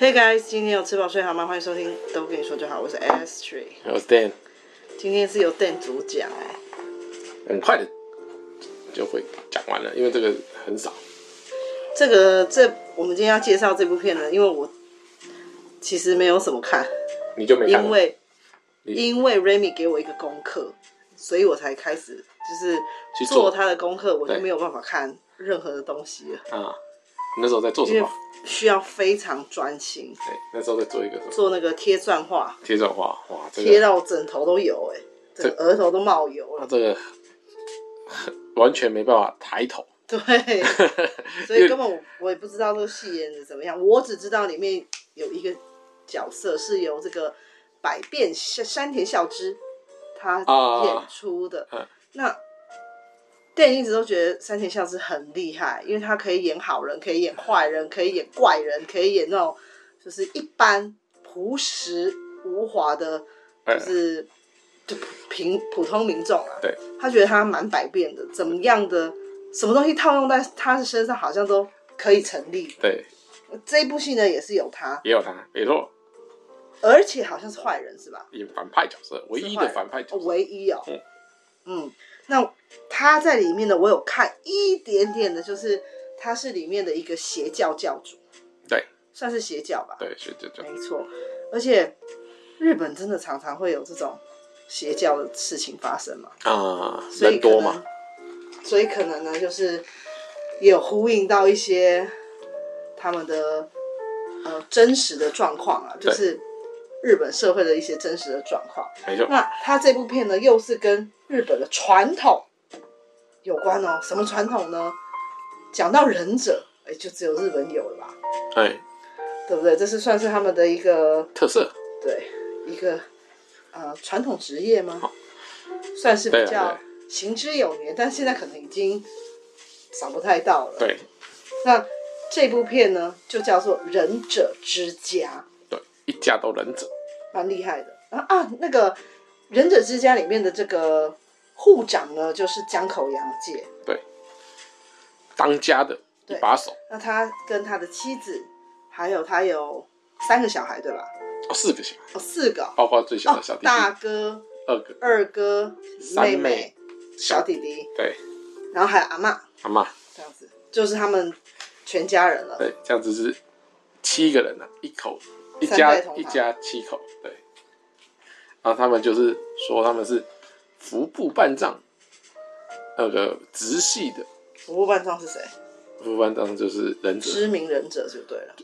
Hey guys，今天有吃饱睡好吗？欢迎收听，都跟你说就好。我是 Astrid，我是 Dan。今天是由 Dan 主讲哎，很快的就会讲完了，因为这个很少。这个这我们今天要介绍这部片呢，因为我其实没有什么看，你就没看？因为因为 Remy 给我一个功课，所以我才开始就是做他的功课，我就没有办法看任何的东西了啊。你那时候在做什么？需要非常专心。对，那时候在做一个什么？做那个贴钻画。贴钻画，哇，贴、这个、到枕头都有哎，这额头都冒油了。这个完全没办法抬头。对，所以根本我我也不知道这个戏演的怎么样，我只知道里面有一个角色是由这个百变山田孝之他演出的。啊、那。电影一直都觉得山田孝之很厉害，因为他可以演好人，可以演坏人，可以演怪人，可以演那种就是一般朴实无华的，就是就平普通民众啊。对，他觉得他蛮百变的，怎么样的什么东西套用在他的身上，好像都可以成立。对，这一部戏呢也是有他，也有他，没错。而且好像是坏人是吧？演反派角色，唯一的反派角色，唯一哦。嗯。嗯那他在里面呢，我有看一点点的，就是他是里面的一个邪教教主，对，算是邪教吧，对，邪教，没错。而且日本真的常常会有这种邪教的事情发生嘛，啊，所以多嘛，所以可能呢，就是也有呼应到一些他们的呃真实的状况啊，就是。日本社会的一些真实的状况，没错。那他这部片呢，又是跟日本的传统有关哦。什么传统呢？讲到忍者，哎，就只有日本有了吧？哎，对不对？这是算是他们的一个特色，对，一个呃传统职业吗？算是比较行之有年，但现在可能已经找不太到了。对，那这部片呢，就叫做《忍者之家》。对一家都忍者，蛮厉害的啊啊！那个忍者之家里面的这个护长呢，就是江口洋介，对，当家的一把手。那他跟他的妻子，还有他有三个小孩，对吧？哦，四个小孩，哦，四个，包括最小的小弟弟，哦、大哥、二哥、二哥、妹妹、小弟弟，对，然后还有阿妈，阿妈，这样子就是他们全家人了。对，这样子是七个人了，一口。一家一家七口，对，然后他们就是说他们是服部半藏那个直系的。服部半藏是谁？服部半藏就是忍者，知名忍者就对了，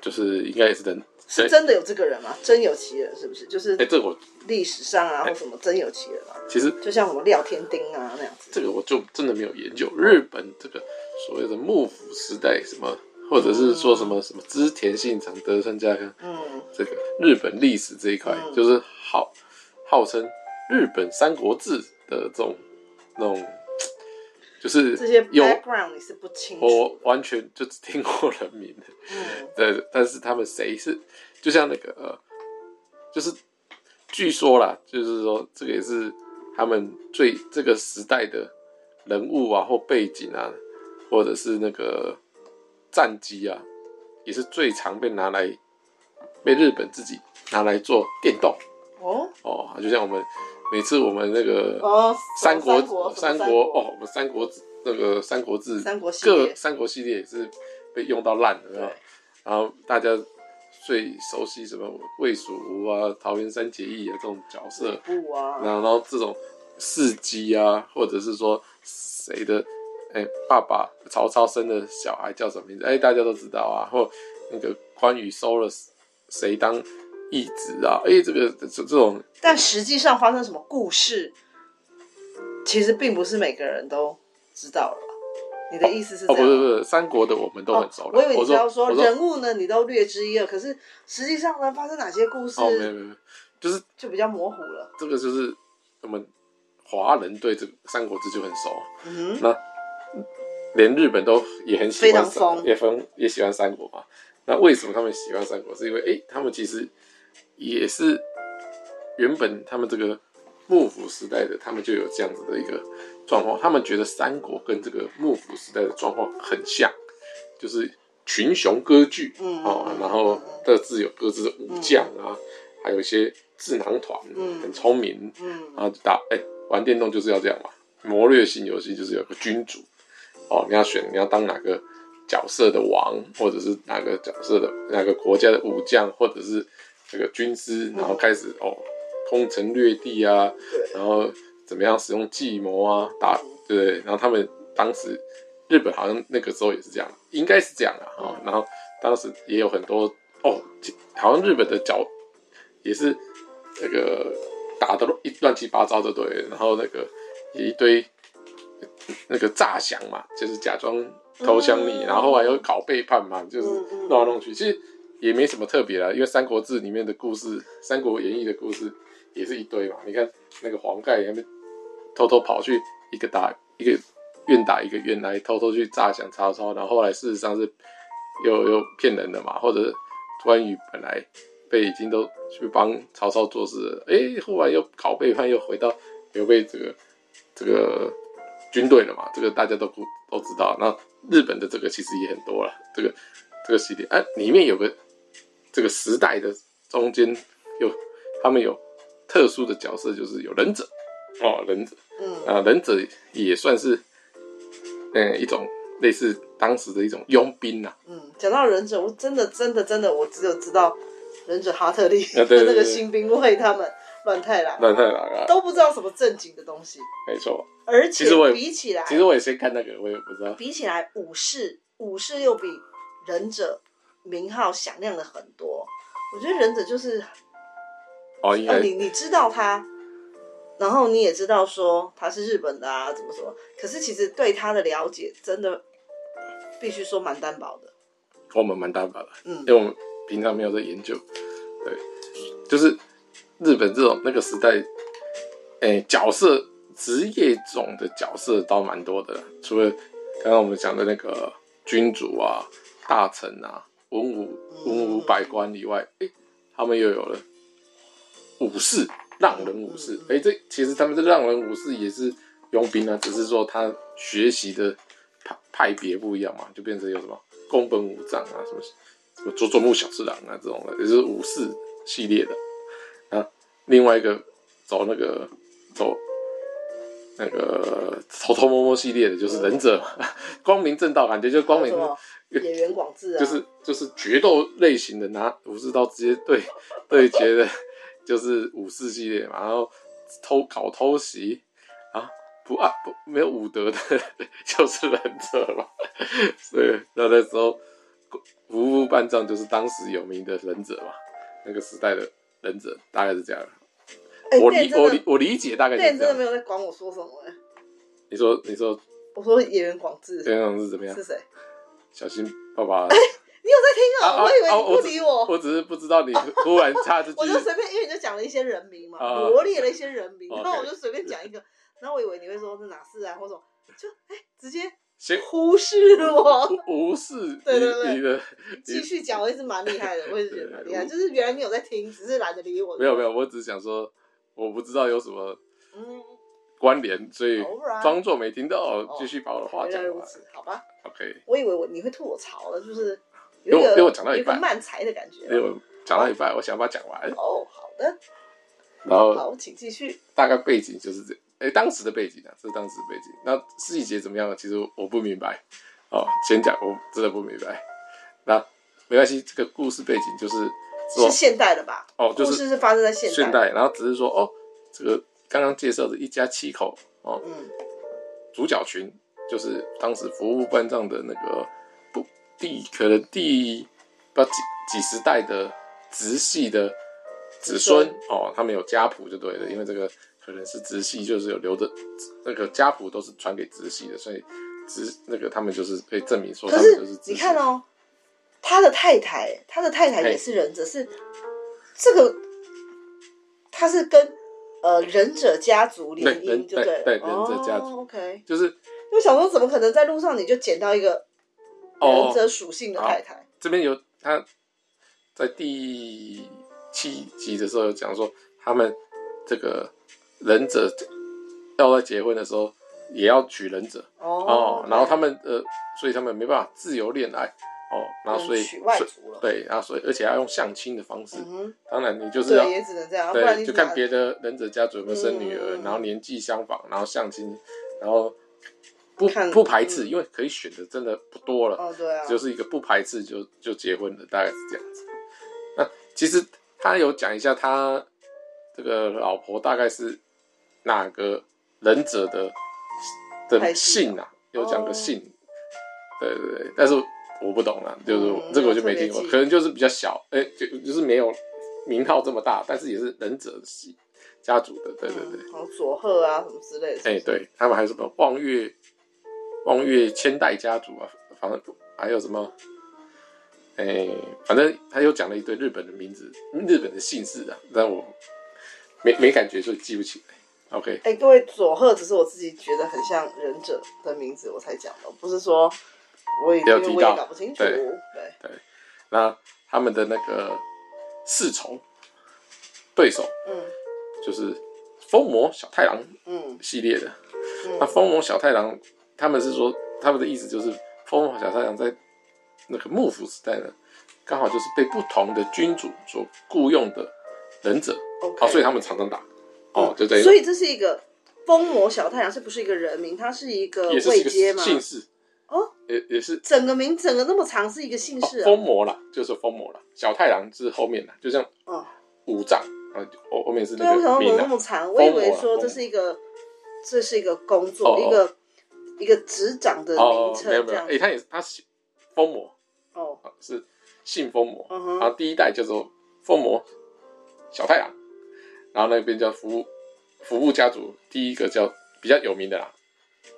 就是应该也是忍，是真的有这个人吗？真有其人是不是？就是哎，这我历史上啊或什么真有其人啊？其实就像什么廖天丁啊那样子，这个我就真的没有研究日本这个所谓的幕府时代什么。或者是说什么什么织田信长、德川家康，嗯，这个日本历史这一块，嗯、就是号号称日本三国志的这种那种，就是这些 background 你是不清楚，我完全就只听过人名的，嗯，对，但是他们谁是，就像那个呃，就是据说啦，就是说这个也是他们最这个时代的人物啊或背景啊，或者是那个。战机啊，也是最常被拿来被日本自己拿来做电动。哦？哦，就像我们每次我们那个哦三国三国哦，我们三国那个三国志三国各三国系列也是被用到烂的，对。然后大家最熟悉什么魏蜀吴啊、桃园三结义啊这种角色，啊，然后这种事迹啊，或者是说谁的。哎、欸，爸爸曹操生的小孩叫什么名字？哎、欸，大家都知道啊。或那个关羽收了谁当义子啊？哎、欸，这个这这种，但实际上发生什么故事，其实并不是每个人都知道了。你的意思是？哦，不是不是，三国的我们都很熟了。我以为你要说人物呢，你都略知一二。可是实际上呢，发生哪些故事？哦，没有没有，就是就比较模糊了。这个就是我们华人对这个《三国志》就很熟。嗯，那。连日本都也很喜欢，也分也喜欢三国嘛。那为什么他们喜欢三国？是因为哎、欸，他们其实也是原本他们这个幕府时代的，他们就有这样子的一个状况。他们觉得三国跟这个幕府时代的状况很像，就是群雄割据，嗯哦，然后各自有各自的武将啊，嗯、还有一些智囊团，嗯，很聪明，嗯，然后打，哎、欸，玩电动就是要这样嘛，谋略性游戏就是有个君主，哦，你要选你要当哪个角色的王，或者是哪个角色的哪个国家的武将，或者是这个军师，然后开始、嗯、哦，攻城略地啊，然后怎么样使用计谋啊，打，对？然后他们当时。日本好像那个时候也是这样，应该是这样啊。哦，然后当时也有很多哦，好像日本的角也是那个打的一乱七八糟的，对。然后那个也一堆那个诈降嘛，就是假装投降你，嗯、然后还有搞背叛嘛，就是弄来弄去。其实也没什么特别啦，因为《三国志》里面的故事，《三国演义》的故事也是一堆嘛。你看那个黄盖他们偷偷跑去一个打一个。愿打一个愿来偷偷去诈降曹操，然后后来事实上是又又骗人的嘛，或者关羽本来被已经都去帮曹操做事了，哎，后来又搞背叛，又回到刘备这个这个军队了嘛，这个大家都不都知道。那日本的这个其实也很多了，这个这个系列，哎，里面有个这个时代的中间有他们有特殊的角色，就是有忍者哦，忍者，嗯啊，忍者也算是。嗯，一种类似当时的一种佣兵呐、啊。嗯，讲到忍者，我真的真的真的，我只有知道忍者哈特利和 那个新兵卫他们乱太郎，乱太郎啊，都不知道什么正经的东西。没错，而且比起来，其实我也先看那个，我也不知道。比起来，武士武士又比忍者名号响亮了很多。我觉得忍者就是哦，应该、呃、你你知道他。然后你也知道说他是日本的啊，怎么说？可是其实对他的了解真的必须说蛮单薄的。我们蛮单薄的，嗯，因为我们平常没有在研究。对，就是日本这种那个时代，哎，角色职业种的角色倒蛮多的。除了刚刚我们讲的那个君主啊、大臣啊、文武文武百官以外，哎，他们又有了武士。浪人武士，哎、欸，这其实他们这浪人武士也是佣兵啊，只是说他学习的派派别不一样嘛，就变成有什么宫本武藏啊，什么什么佐佐木小次郎啊这种的，也是武士系列的啊。另外一个走那个走那个偷偷摸摸系列的，就是忍者，嗯、光明正道，感觉就光明野原 广志啊，就是就是决斗类型的，拿武士刀直接对 对决的。就是武士系列嘛，然后偷搞偷袭啊，不啊不没有武德的，就是忍者嘛。所以那那时候服部半藏就是当时有名的忍者嘛，那个时代的忍者大概是这样。欸、我理我理我理解大概是这样。真的没有在管我说什么哎。你说你说，我说演员广志，演员广志怎么样？是谁？小心爸爸。你有在听啊？我以为你不理我。我只是不知道你突然插这句。我就随便，因为你就讲了一些人名嘛，罗列了一些人名，然后我就随便讲一个，然后我以为你会说是哪四啊，或者就哎直接 忽视我，无视。对对对，继续讲，我也是蛮厉害的，我也是觉得蛮厉害，就是原来你有在听，只是懒得理我。没有没有，我只是想说，我不知道有什么嗯关联，所以装作没听到，继续把我的话讲完。好吧，OK。我以为我你会吐我槽了，就是。因为因为我讲到一半，慢才的感觉。因为我讲到一半，我想把它讲完。哦，好的。然后，好，请继续。大概背景就是这，哎，当时的背景啊，这是当时的背景。那细节怎么样？其实我不明白。哦，先讲，我真的不明白。那没关系，这个故事背景就是是现代的吧？哦，就是故事是发生在现代。现代，然后只是说，哦，这个刚刚介绍的一家七口，哦，嗯，主角群就是当时服务半藏的那个不。第可能第不几几十代的直系的子孙哦，他们有家谱就对了，因为这个可能是直系，就是有留着那个家谱都是传给直系的，所以直那个他们就是可以证明说他们就是。你看哦，他的太太，他的太太也是忍者，是这个他是跟呃忍者家族联姻，对对，对，忍者家族，OK，就是因为想说怎么可能在路上你就捡到一个。忍者属性的太太，哦、这边有他在第七集的时候有讲说，他们这个忍者要在结婚的时候也要娶忍者。哦，哦然后他们呃，所以他们没办法自由恋爱，哦，然后所以娶外族了，对，然后所以而且要用相亲的方式，嗯，当然你就是要对，也只能这样，对，就看别的忍者家族有没有生女儿，嗯。然后年纪相仿，然后相亲，然后不不排斥，嗯。因为可以选的真的不多了，哦，对啊，就是一个不排斥就就结婚的，大概是这样子。那其实他有讲一下他这个老婆大概是哪个忍者的的姓啊，有讲个姓，对对对，但是我不懂啊，就是、嗯、这个我就没听过，可能就是比较小，哎、欸，就就是没有名号这么大，但是也是忍者系家族的，对对对，然后佐贺啊什么之类的，哎、欸，对他们还有什么望月望月千代家族啊，反正还有什么。哎、欸，反正他又讲了一堆日本的名字，日本的姓氏啊，但我没没感觉，所以记不起来。OK，哎、欸，各位佐贺只是我自己觉得很像忍者的名字，我才讲的，不是说我也因为我也搞不清楚。对对，对，那他们的那个侍从对手，嗯，就是疯魔小太郎，嗯，系列的。嗯、那疯魔小太郎，他们是说他们的意思就是疯魔小太郎在。那个幕府时代呢，刚好就是被不同的君主所雇佣的忍者，哦、okay. 啊，所以他们常常打，哦、嗯，就这样。所以这是一个疯魔小太阳，是不是一个人名，它是一个位阶吗？姓氏哦，也也是整个名，整个那么长是一个姓氏、啊。疯、哦、魔啦，就是疯魔啦。小太郎是后面的，就像哦五藏啊，后后面是那个名。对，为什么那么长？我以为说这是一个，这是一个工作，哦、一个一个执掌的名称、哦、没有没有，哎、欸，他也是他是疯魔。哦，是姓疯魔，然后第一代叫做疯魔小太郎，然后那边叫服服部家族，第一个叫比较有名的啦，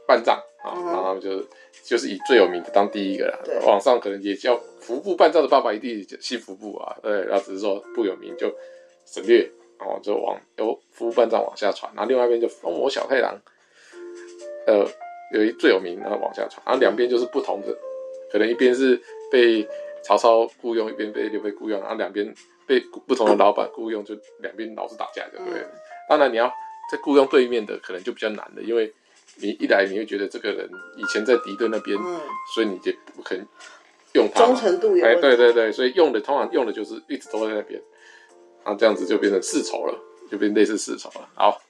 半藏啊，然后他们就就是以最有名的当第一个啦，网上可能也叫服部半藏的爸爸一定姓服部啊，对，然后只是说不有名就省略，然后就往由服部半藏往下传，然后另外一边就疯魔小太郎，呃，有一最有名，然后往下传，然后两边就是不同的，可能一边是。被曹操雇佣，一边被刘备雇佣，然后两边被不同的老板雇佣，就两边老是打架，对不对？当然，你要在雇佣对面的，可能就比较难的，因为你一来你会觉得这个人以前在敌对那边，嗯，所以你就不肯用他。忠诚度有。哎，对对对，所以用的通常用的就是一直都在那边，然后这样子就变成世仇了，就变类似世仇了。好，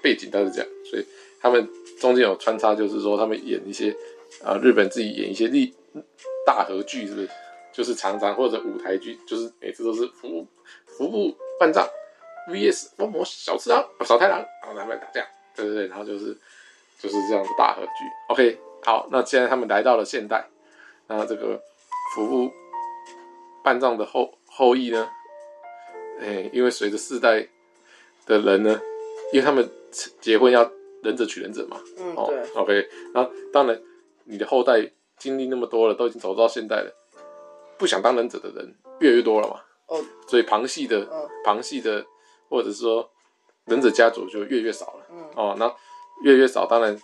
背景倒是这样，所以他们中间有穿插，就是说他们演一些啊，日本自己演一些历。大和剧是不是？就是常常或者舞台剧，就是每次都是服务服务半藏 VS 疯魔小次郎小太郎，然后他们打架，对对对，然后就是就是这样的大合剧。OK，好，那既然他们来到了现代，那这个服务半藏的后后裔呢？哎、欸，因为随着世代的人呢，因为他们结婚要忍者娶忍者嘛，嗯，对，OK，然后当然你的后代。经历那么多了，都已经走到现代了，不想当忍者的人越来越多了嘛。哦，所以旁系的、嗯、旁系的，或者是说忍者家族就越来越少了。嗯，哦，那越来越少，当然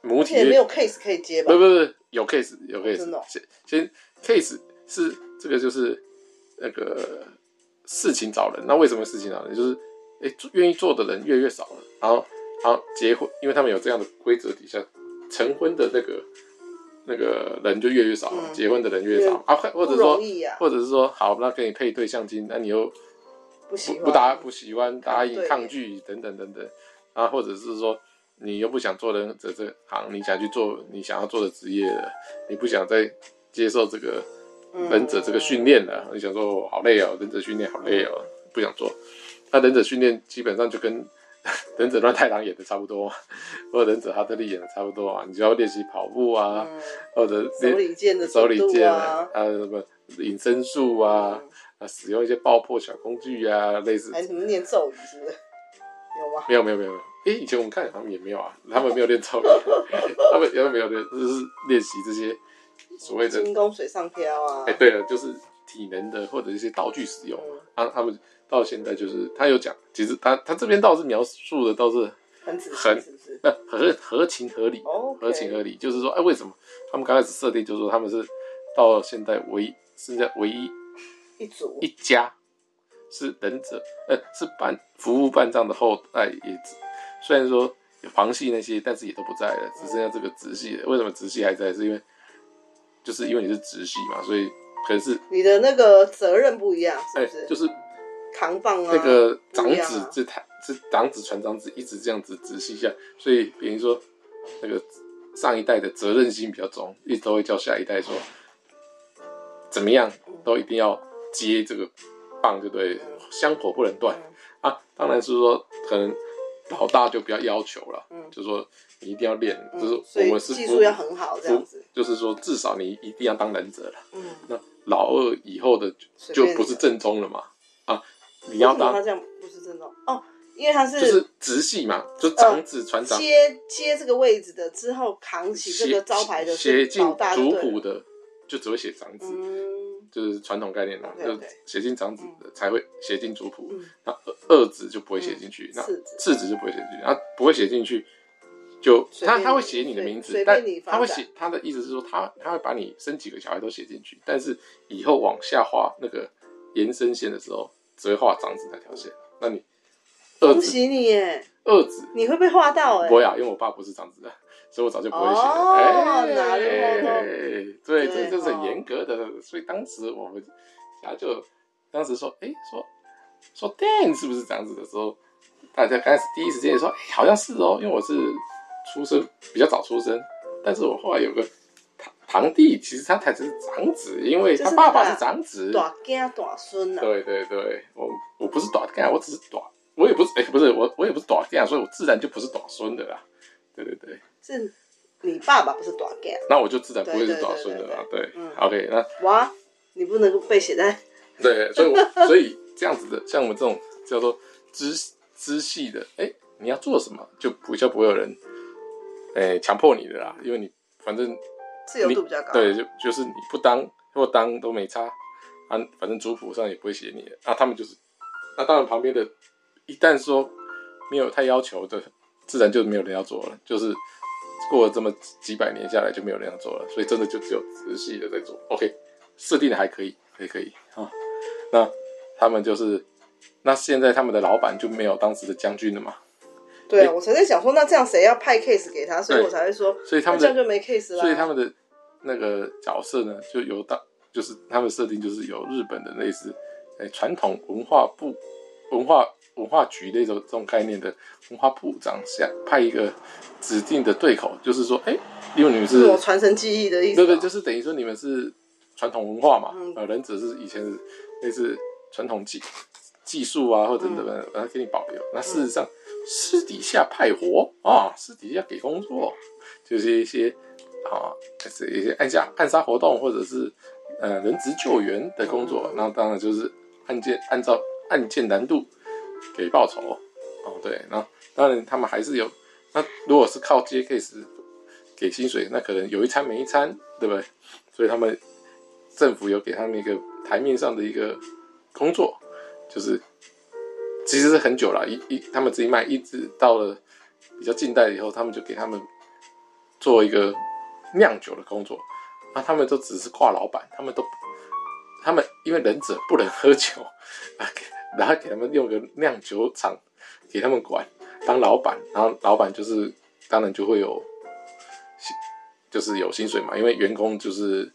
母体也没有 case 可以接吧？不不不，有 case 有 case。哦、先先 case 是这个就是那个事情找人，那为什么事情找人？就是哎，愿意做的人越来越少了，然后然后结婚，因为他们有这样的规则底下，成婚的那个。那个人就越来越少了，嗯、结婚的人越少。啊，或者说，啊、或者是说，好，那给你配对象亲，那你又不不答不喜欢答应抗拒等等等等啊，或者是说你又不想做忍者这行，你想去做你想要做的职业了，你不想再接受这个忍者这个训练了，嗯、你想说好累哦，忍者训练好累哦，不想做，那忍者训练基本上就跟。忍者乱太郎演的差不多，或者忍者哈特利演的差不多啊，你就要练习跑步啊，嗯、或者手里剑的手里剑啊，什么隐身术啊，嗯、啊，使用一些爆破小工具啊，类似。还什么念咒语是不是？有吗？没有没有没有没有，哎，以前我们看他们也没有啊，他们没有练咒语，他们也没有练，就是练习这些所谓的轻功水上漂啊。哎，对了，就是体能的或者一些道具使用，嗯、啊，他们。到现在就是他有讲，其实他他这边倒是描述的倒是很很那合合情合理，合情合理，就是说，哎，为什么他们刚开始设定就是说他们是到现在唯一现在唯一一组一家是忍者，呃，是半服务半藏的后代也，虽然说有旁系那些，但是也都不在了，只剩下这个直系的。为什么直系还在？是因为就是因为你是直系嘛，所以可能是你的那个责任不一样，是不是？欸、就是扛棒啊，那个长子这台是长子传长子一直这样子直系下，所以比如说那个上一代的责任心比较重，一直都会叫下一代说怎么样都一定要接这个棒，对不对？香火不能断啊。当然是说可能。老大就比较要求了，嗯，就是说你一定要练，嗯、就是我们是技术要很好这样子，就是说至少你一定要当忍者了，嗯，那老二以后的就不是正宗了嘛，啊，你要当他这样不是正宗哦，因为他是就是直系嘛，就长子传长、呃、接接这个位置的之后扛起这个招牌的写进族谱的，就只会写长子。嗯就是传统概念啦，okay, okay. 就写进长子的才会写进族谱，那、嗯、二子就不会写进去，嗯、那次子就不会写进去，那不会写进去，就他他会写你的名字，但他会写他的意思是说他他会把你生几个小孩都写进去，但是以后往下画那个延伸线的时候，只会画长子那条线。那你二子，恭喜你耶，二子你会被画到哎，不会啊，因为我爸不是长子的。所以我早就不会写了。哦，哪里？对，这这是很严格的。所以当时我们家就当时说，哎，说说 Dan 是不是这样子的时候，大家开始第一时间说，哎，好像是哦，因为我是出生比较早出生，但是我后来有个堂堂弟，其实他才是长子，因为他爸爸是长子。大囝大孙呐。对对对，我我不是大囝，我只是大，我也不是，哎，不是我我也不是大囝，所以我自然就不是大孙的啦。对对对。是你爸爸不是大囝，那我就自然不会是大孙的啦。对，，OK，那哇，你不能够被写在 对，所以我所以这样子的，像我们这种叫做知知系的，哎，你要做什么，就比较不会有人哎强迫你的啦，因为你反正自由度比较高，对，就就是你不当或当都没差，啊，反正族谱上也不会写你的，啊，他们就是，那当然旁边的，一旦说没有太要求的，自然就没有人要做了，就是。过了这么几百年下来，就没有人要做了，所以真的就只有直系的在做。OK，设定的还可以，可以可以啊。那他们就是，那现在他们的老板就没有当时的将军了嘛？对我才在想说，那这样谁要派 case 给他？所以我才会说，所以他们这样就没 case 了。所以他们的那个角色呢，就由当就是他们设定就是由日本的类似诶传统文化部文化。文化局那种这种概念的文化部长下派一个指定的对口，就是说，哎、欸，因为你们是传承技艺的意思，对对，就是等于说你们是传统文化嘛，呃、嗯，忍者是以前是类似传统技技术啊，或者怎么，然后给你保留。那事实上私底下派活啊，私底下给工作，就是一些啊，是一些暗杀暗杀活动，或者是呃人质救援的工作。那、当然就是案件按照案件难度。给报酬哦，对，那当然他们还是有。那如果是靠接 case 给薪水，那可能有一餐没一餐，对不对？所以他们政府有给他们一个台面上的一个工作，就是其实是很久了，一一他们自己卖，一直到了比较近代以后，他们就给他们做一个酿酒的工作。那他们都只是挂老板，他们都他们因为忍者不能喝酒 啊。然后给他们用个酿酒厂给他们管当老板，然后老板就是当然就会有，就是有薪水嘛，因为员工就是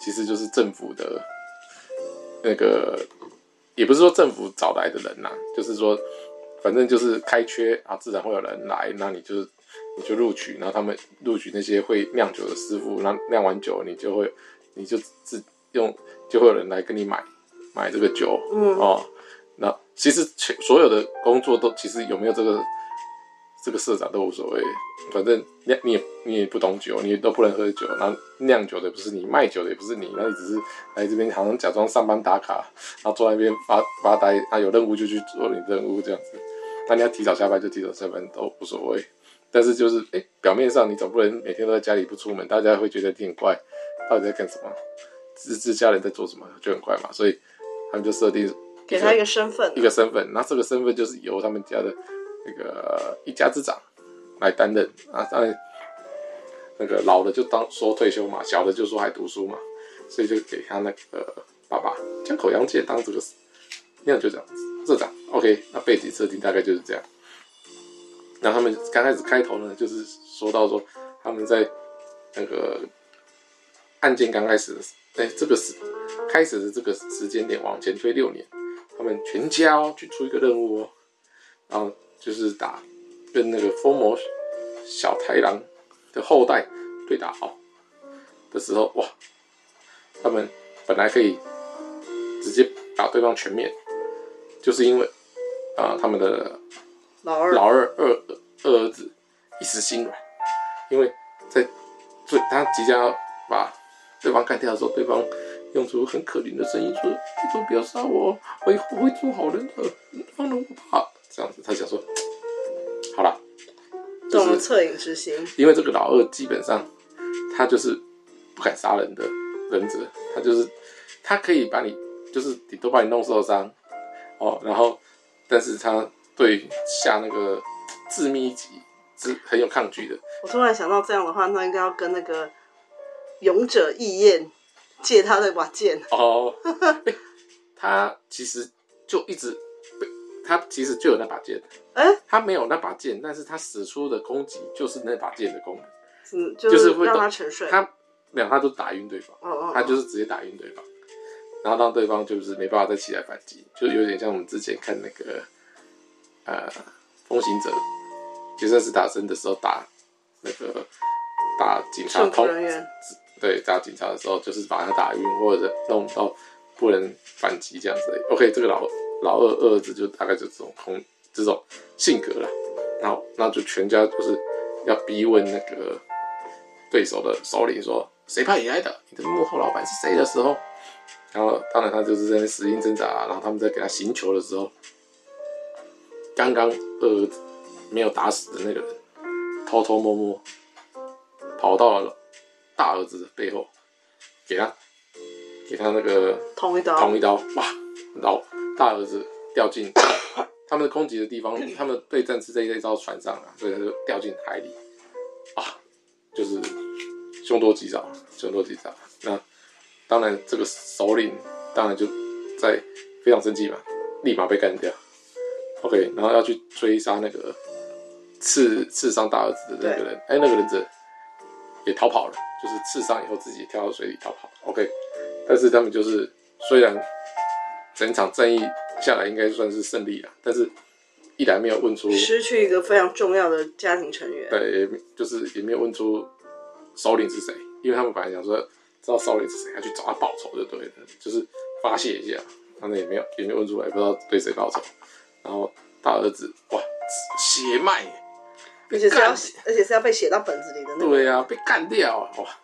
其实就是政府的那个，也不是说政府找来的人呐，就是说反正就是开缺啊，自然会有人来，那你就是你就录取，然后他们录取那些会酿酒的师傅，那酿完酒你就会你就自用就会有人来跟你买买这个酒，嗯哦。那其实全所有的工作都其实有没有这个这个社长都无所谓，反正你你也你也不懂酒，你都不能喝酒，然后酿酒的不是你，卖酒的也不是你，然后你只是来这边好像假装上班打卡，然后坐在那边发发呆，啊有任务就去做你任务这样子，那你要提早下班就提早下班都无所谓，但是就是哎表面上你总不能每天都在家里不出门，大家会觉得挺怪，到底在干什么？自自家人在做什么就很怪嘛，所以他们就设定。给他一个身份，一个身份，那这个身份就是由他们家的那个一家之长来担任啊。当然，那个老的就当说退休嘛，小的就说还读书嘛，所以就给他那个爸爸江口洋介当这个那样就这样子社长。OK，那背景设定大概就是这样。那他们刚开始开头呢，就是说到说他们在那个案件刚开始的，哎，这个时开始的这个时间点往前推六年，他们全家去出一个任务哦，然后就是打跟那个疯魔小太郎的后代对打哦的时候，哇，他们本来可以直接把对方全灭，就是因为啊、呃、他们的老二老二二二儿子一时心软，因为在最他即将要把对方干掉的时候，对方用出很可怜的声音说：“你都不要杀我，我以后会做好人的，放了我吧。”这样子，他想说：“好了，就是恻隐之心。”因为这个老二基本上他就是不敢杀人的忍者，他就是他可以把你就是顶多把你弄受伤哦，然后但是他对下那个致命一击是很有抗拒的。我突然想到，这样的话，那应该要跟那个。勇者义彦借他的把剑哦，他其实就一直被他其实就有那把剑，哎、欸，他没有那把剑，但是他使出的攻击就是那把剑的功能，嗯，就是会让他沉睡，他两他都打晕对方，哦哦哦，他就是直接打晕对方，然后让对方就是没办法再起来反击，就有点像我们之前看那个呃风行者决胜时打针的时候打那个打警察通。对，打警察的时候，就是把他打晕，或者弄到不能反击这样子。OK，这个老老二二儿子就大概就这种空这种性格了。然后，那就全家就是要逼问那个对手的首领说，谁派你来的？你的幕后老板是谁的时候，然后当然他就是在那死命挣扎。然后他们在给他行球的时候，刚刚二儿子没有打死的那个人，偷偷摸摸跑到了。大儿子的背后，给他，给他那个捅一刀，捅一刀，哇！然后大儿子掉进 他们的攻击的地方，他们对战是在一艘船上啊，所以他就掉进海里，啊，就是凶多吉少，凶多吉少。那当然，这个首领当然就在非常生气嘛，立马被干掉。OK，然后要去追杀那个刺刺伤大儿子的那个人，哎，那个人子也逃跑了。就是刺伤以后自己跳到水里逃跑，OK，但是他们就是虽然整场战役下来应该算是胜利了，但是依然没有问出失去一个非常重要的家庭成员，对，也就是也没有问出首领是谁，因为他们本来想说知道首领是谁，要去找他报仇就对了，就是发泄一下，他们也没有也没有问出来，不知道对谁报仇，然后大儿子哇血脉。而且是要，而且是要被写到本子里的那个。对呀、啊，被干掉啊！哇，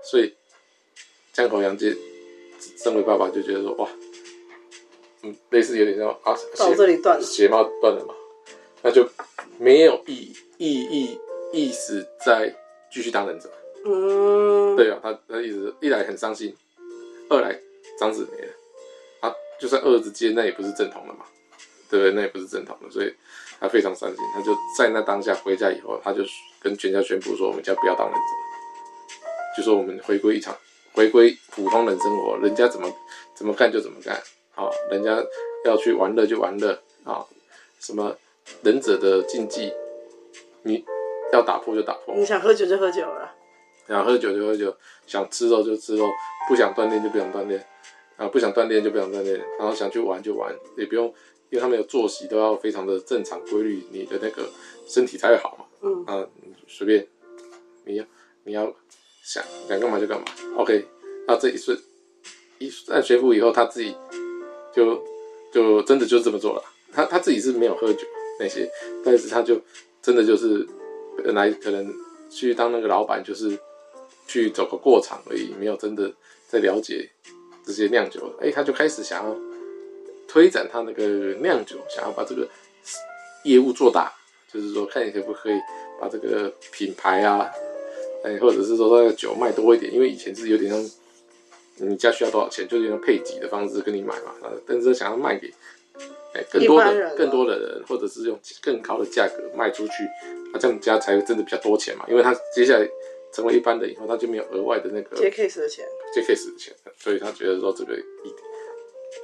所以江口洋介身为爸爸就觉得说哇，嗯，类似有点像啊，到这里断了，鞋帽断了嘛，那就没有意意意意思再继续当忍者。嗯，对啊，他他一直一来很伤心，二来长子没了，啊，就算二儿子接那也不是正统的嘛，对不对？那也不是正统的，所以。他非常伤心，他就在那当下回家以后，他就跟全家宣布说：“我们家不要当忍者，就说我们回归一场，回归普通人生活，人家怎么怎么干就怎么干，啊，人家要去玩乐就玩乐，啊，什么忍者的禁忌，你要打破就打破，你想喝酒就喝酒了，想喝酒就喝酒，想吃肉就吃肉，不想锻炼就不想锻炼，啊，不想锻炼就不想锻炼，然后想去玩就玩，也不用。”因为他们有作息，都要非常的正常规律，你的那个身体才会好嘛。嗯啊，随便，你要你要想想干嘛就干嘛。OK，那这一瞬一旦学府以后，他自己就就真的就这么做了。他他自己是没有喝酒那些，但是他就真的就是本来可能去当那个老板，就是去走个过场而已，没有真的在了解这些酿酒。哎，他就开始想要。推展他那个酿酒，想要把这个业务做大，就是说看你可不可以把这个品牌啊，哎，或者是说那个酒卖多一点，因为以前是有点像你家需要多少钱，就用配给的方式跟你买嘛，啊，但是想要卖给哎更多的更多的人，或者是用更高的价格卖出去，那这样家才会真的比较多钱嘛，因为他接下来成为一般的以后，他就没有额外的那个接 case 的钱，接 case 的钱，所以他觉得说这个一点。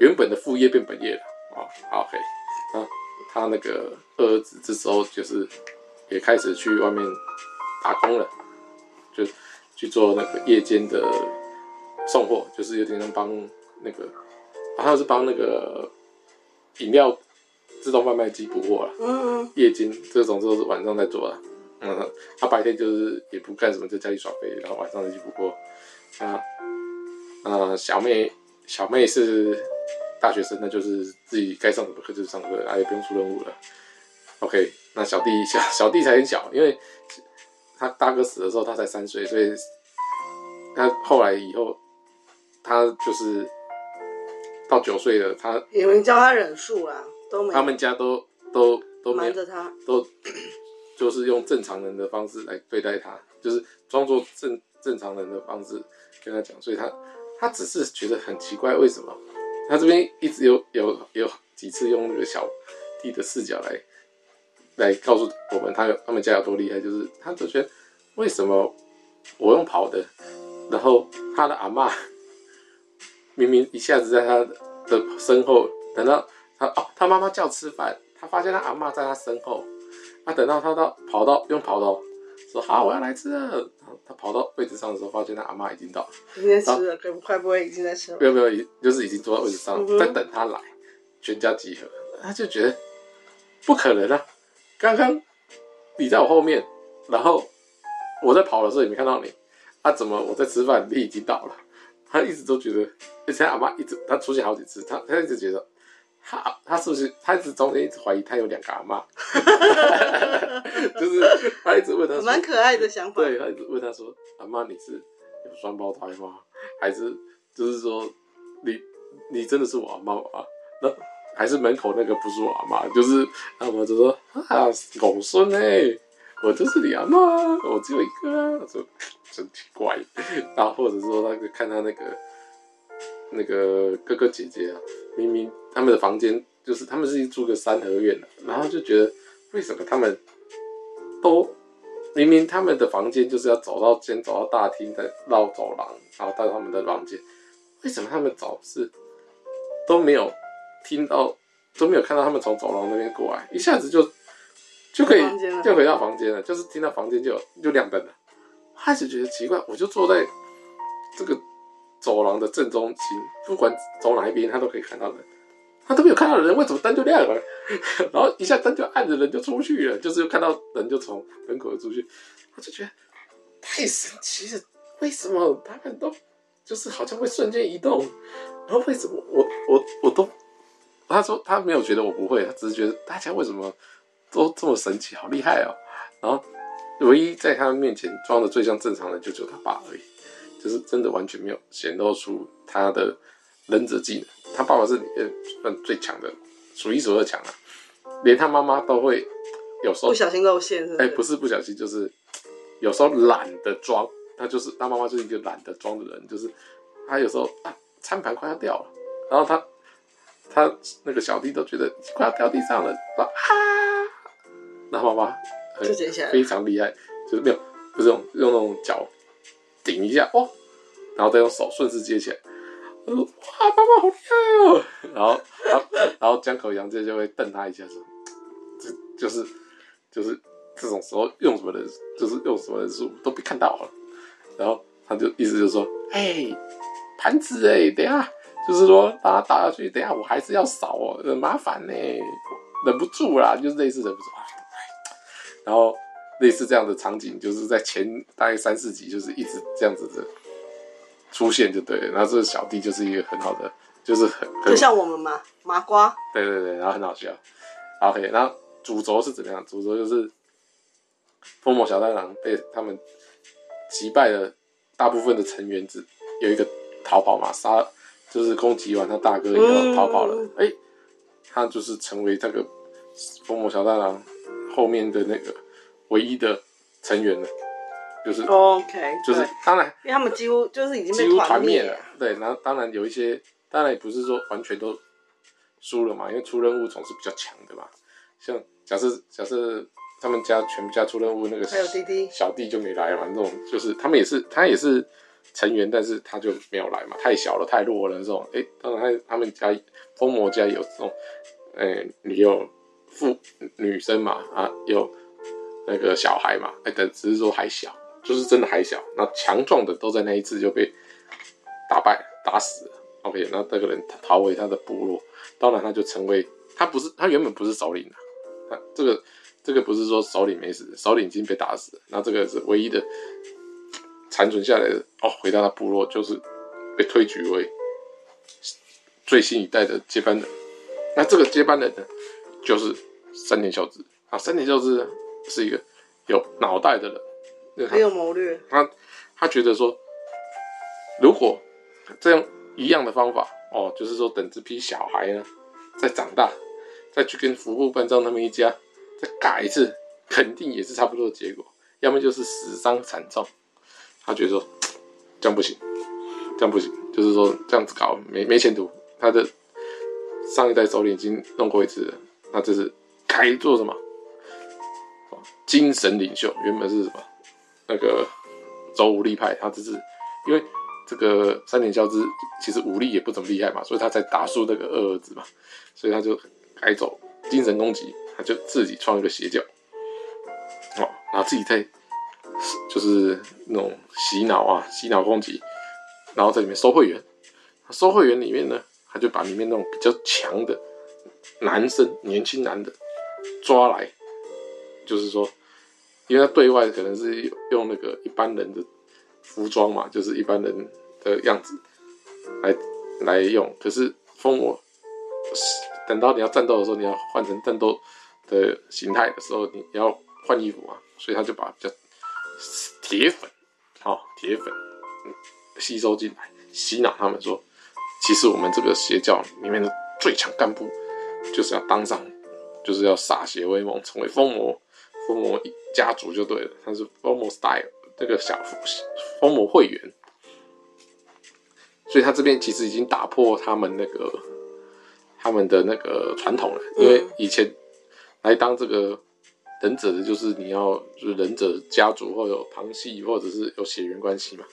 原本的副业变本业了啊，好，OK，那他那个二儿子这时候就是也开始去外面打工了，就去做那个夜间的送货，就是有点像帮那个，好像是帮那个饮料自动贩卖机补货了。嗯嗯。夜间这种都是晚上在做的。嗯，他白天就是也不干什么，在家里耍飞，然后晚上再去补货。啊，呃，小妹，小妹是大学生，那就是自己该上什么课就上课，啊也不用出任务了。OK，那小弟小小弟才很小，因为他大哥死的时候他才三岁，所以他后来以后他就是到九岁了，他有人教他忍术啦，都没，他们家都都都没瞒着他，都。就是用正常人的方式来对待他，就是装作正正常人的方式跟他讲，所以他他只是觉得很奇怪，为什么他这边一直有有有几次用那个小弟的视角来来告诉我们他他们家有多厉害，就是他就觉得为什么我用跑的，然后他的阿嬷明明一下子在他的身后，等到他哦他妈妈叫吃饭，他发现他阿嬷在他身后。他、啊、等到他到跑到用跑到说好我要来吃了，他跑到位置上的时候，发现他阿妈已经到了，已经在吃了，可不快不会已经在吃了？没有没有，就是已经坐在位置上，在等他来，全家集合。他就觉得不可能啊！刚刚你在我后面，然后我在跑的时候也没看到你，啊，怎么我在吃饭你已经到了？他一直都觉得，而且阿妈一直他出现好几次，他他一直觉得。他他是不是他一直中间一直怀疑他有两个阿嬷，就是他一直问他说，蛮可爱的想法。对，他一直问他说：“阿嬷，你是有双胞胎吗？还是就是说你你真的是我阿嬷吗？那还是门口那个不是我阿嬷？就是阿妈就说啊，狗孙哎，我就是你阿嬷，我只有一个啊。我说真奇怪。然后或者说那个看他那个那个哥哥姐姐啊。”明明他们的房间就是他们是住个三合院的，然后就觉得为什么他们都明明他们的房间就是要走到先走到大厅，再绕走廊，然后到他们的房间，为什么他们总是都没有听到，都没有看到他们从走廊那边过来，一下子就就可以就回到房间了，就是听到房间就就亮灯了，开始觉得奇怪，我就坐在这个。走廊的正中心，不管走哪一边，他都可以看到人。他都没有看到人，为什么灯就亮了？然后一下灯就暗着，人就出去了，就是又看到人就从门口出去。我就觉得太神奇了，为什么他们都就是好像会瞬间移动？然后为什么我我我都？他说他没有觉得我不会，他只是觉得大家为什么都这么神奇，好厉害哦。然后唯一在他面前装的最像正常的，就只有他爸而已。就是真的完全没有显露出他的忍者技能，他爸爸是呃算最强的，数一数二强啊，连他妈妈都会有时候不小心露馅是？哎、欸，不是不小心，就是有时候懒得装，他就是他妈妈就是一个懒得装的人，就是他有时候啊餐盘快要掉了，然后他他那个小弟都觉得快要掉地上了，啊，然后妈妈很非常厉害，就是没有就是用用那种脚。顶一下哦，然后再用手顺势接起来。他说：“哇，爸爸好厉害哦！”然后，然后，然后江口洋介就会瞪他一下，说：“这就是就是这种时候用什么人，就是用什么人数都被看到了。”然后他就意思就是说：“哎，盘子哎，等下就是说把它打下去，等下我还是要扫哦，很麻烦呢，忍不住啦，就是类似忍不住。”然后。类似这样的场景，就是在前大概三四集，就是一直这样子的出现，就对了。然后这个小弟就是一个很好的，就是很，很就像我们嘛，麻瓜。对对对，然后很好笑。OK，然后主轴是怎么样？主轴就是疯魔小太郎被他们击败了，大部分的成员只有一个逃跑嘛，杀就是攻击完他大哥以后逃跑了。哎、嗯欸，他就是成为这个疯魔小太郎后面的那个。唯一的成员了，就是 OK，就是当然，因为他们几乎就是已经被几乎团灭了。对，然后当然有一些，当然也不是说完全都输了嘛，因为出任务总是比较强的嘛。像假设假设他们家全部家出任务，那个还有弟弟小弟就没来嘛。那种就是他们也是他也是成员，但是他就没有来嘛，太小了，太弱了这种。哎、欸，当然他他们家疯魔家有这种，哎、欸，你有妇女生嘛啊有。那个小孩嘛，哎，但只是说还小，就是真的还小。那强壮的都在那一次就被打败打死了。OK，那这个人逃回他的部落，当然他就成为他不是他原本不是首领啊，他这个这个不是说首领没死，首领已经被打死了，那这个是唯一的残存下来的哦，回到他部落就是被推举为最新一代的接班人。那这个接班人呢，就是三田孝之啊，三田孝之是一个有脑袋的人，很有谋略，他他觉得说，如果这样。一样的方法哦，就是说等这批小孩呢再长大，再去跟服部半藏他们一家再改一次，肯定也是差不多的结果。要么就是死伤惨重。他觉得说 这样不行，这样不行，就是说这样子搞没没前途。他的上一代首领已经弄过一次了，那这是该做什么？精神领袖原本是什么？那个走武力派，他只是因为。这个三田孝之其实武力也不怎么厉害嘛，所以他才打输那个二儿子嘛，所以他就改走精神攻击，他就自己创一个邪教，哦，然后自己在就是那种洗脑啊，洗脑攻击，然后在里面收会员，收会员里面呢，他就把里面那种比较强的男生，年轻男的抓来，就是说，因为他对外可能是用那个一般人的服装嘛，就是一般人。的样子来来用，可是封魔等到你要战斗的时候，你要换成战斗的形态的时候，你要换衣服嘛，所以他就把叫铁粉，好、哦、铁粉吸收进来，洗脑他们说，其实我们这个邪教里面的最强干部就是要当上，就是要歃血为盟，成为封魔封魔家族就对了，他是封魔 style 这个小封魔会员。所以他这边其实已经打破他们那个他们的那个传统了，因为以前来当这个忍者的，就是你要就是忍者家族或有旁系或者是有血缘关系嘛。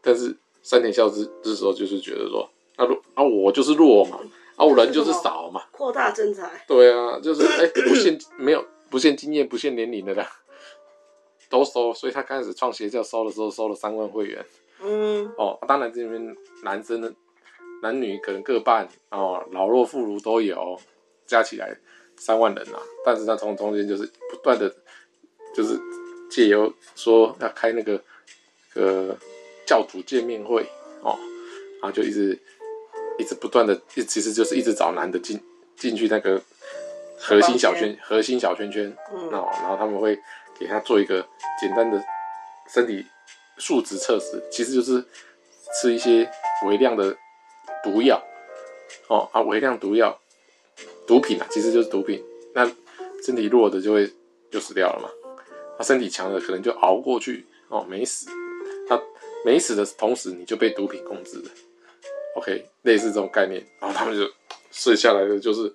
但是三田孝之这时候就是觉得说，啊弱啊我就是弱嘛，啊我人就是少嘛，扩大征才。对啊，就是哎、欸、不限没有不限经验不限年龄的啦，都收。所以他开始创邪教收的时候收了三万会员。嗯，哦，当然这边男生的男女可能各半哦，老弱妇孺都有，加起来三万人啊。但是他从中间就是不断的，就是借由说要开那个呃教主见面会哦，然后就一直一直不断的，一其实就是一直找男的进进去那个核心小圈核心小圈圈，嗯，然后然后他们会给他做一个简单的身体。数值测试其实就是吃一些微量的毒药，哦啊，微量毒药，毒品啊，其实就是毒品。那身体弱的就会就死掉了嘛，他身体强的可能就熬过去，哦，没死。他没死的同时，你就被毒品控制了。OK，类似这种概念。然后他们就睡下来的就是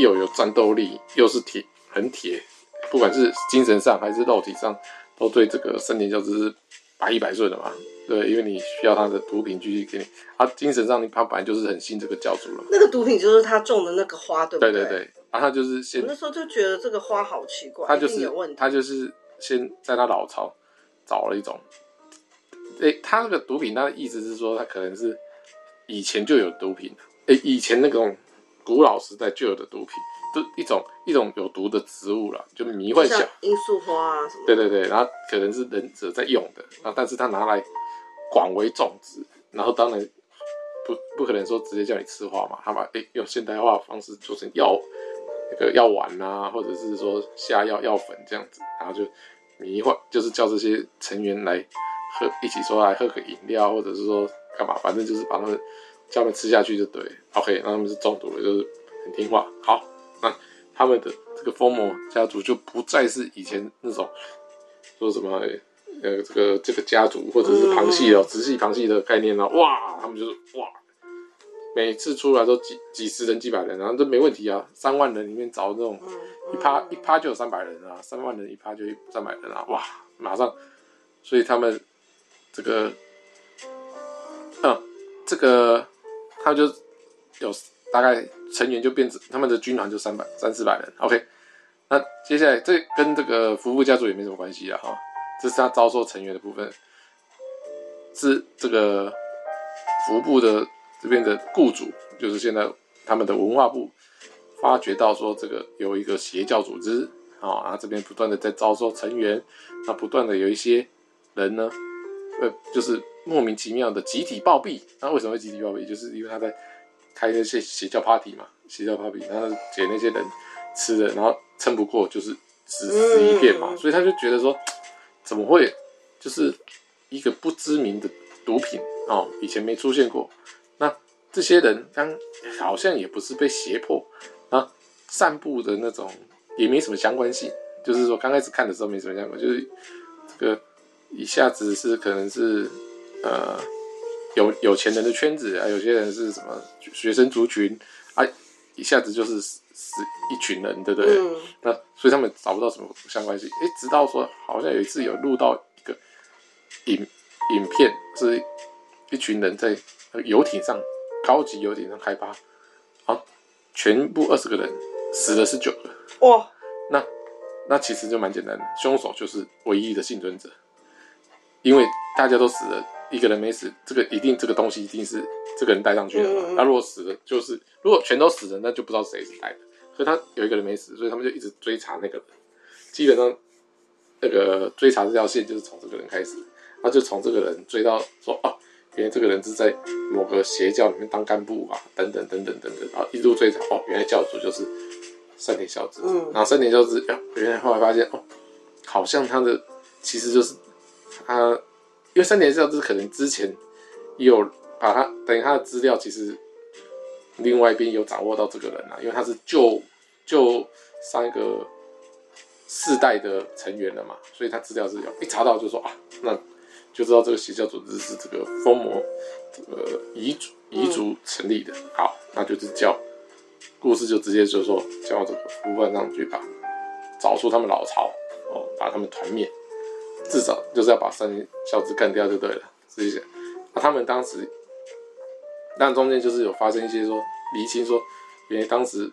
又有战斗力，又是铁，很铁，不管是精神上还是肉体上，都对这个身体就是。百依百顺的嘛，对，因为你需要他的毒品继续给你，他精神上他本来就是很信这个教主了。那个毒品就是他种的那个花，对不对？对对对，然后他就是先。我那时候就觉得这个花好奇怪，他就是有问题。他就是先在他老巢找了一种，哎、欸，他那个毒品，他的意思是说，他可能是以前就有毒品，哎、欸，以前那种古老时代就有的毒品。就一种一种有毒的植物了，就迷幻小罂粟花啊什么。对对对，然后可能是忍者在用的，然后但是他拿来广为种植，然后当然不不可能说直接叫你吃花嘛，他把哎用现代化的方式做成药那个药丸啊，或者是说下药药粉这样子，然后就迷幻，就是叫这些成员来喝，一起说来喝个饮料，或者是说干嘛，反正就是把他们叫他们吃下去就对，OK，那他们是中毒了，就是很听话，好。那他们的这个疯魔家族就不再是以前那种说什么呃这个这个家族或者是旁系哦直系旁系的概念了，哇，他们就是哇，每次出来都几几十人几百人，然后这没问题啊，三万人里面找那种一趴一趴就有三百人啊，三万人一趴就三百人啊，哇，马上，所以他们这个嗯这个他就有。大概成员就变成他们的军团就三百三四百人，OK。那接下来这跟这个服部家族也没什么关系啊，哈，这是他招收成员的部分，是这个服部的这边的雇主，就是现在他们的文化部发觉到说这个有一个邪教组织啊，然后这边不断的在招收成员，那不断的有一些人呢，呃，就是莫名其妙的集体暴毙。那为什么会集体暴毙？就是因为他在开那些邪教 party 嘛，邪教 party，然后给那些人吃的，然后撑不过就是死死一片嘛，所以他就觉得说，怎么会就是一个不知名的毒品哦，以前没出现过。那这些人刚好像也不是被胁迫啊，散布的那种也没什么相关性，就是说刚开始看的时候没什么相关，就是这个一下子是可能是呃有有钱人的圈子啊，有些人是什么学生族群啊，一下子就是死死一群人，对不对？嗯、那所以他们找不到什么相关性，哎，直到说好像有一次有录到一个影影片是。一群人在游艇上，高级游艇上开趴，啊，全部二十个人，死了是九个。哇，那那其实就蛮简单的，凶手就是唯一的幸存者，因为大家都死了，一个人没死，这个一定这个东西一定是这个人带上去的嘛。那如果死了，就是如果全都死了，那就不知道谁是带的。所以他有一个人没死，所以他们就一直追查那个人，基本上那个追查这条线就是从这个人开始，他就从这个人追到说哦。原来这个人是在某个邪教里面当干部啊，等等等等等等，然后一路追查哦，原来教主就是山田孝之，嗯，然后山田孝之，哎，原来后来发现哦，好像他的其实就是他，因为三田孝之可能之前也有把他等于他的资料，其实另外一边有掌握到这个人啊，因为他是旧旧上一个世代的成员了嘛，所以他资料是有一查到就说啊，那。就知道这个邪教组织是这个疯魔这个遗族彝族成立的。好，那就是叫故事就直接就是说叫这个服部半藏去把找出他们老巢哦，把他们团灭，至少就是要把山田孝之干掉就对了。这些，那他们当时，但中间就是有发生一些说厘清说，原来当时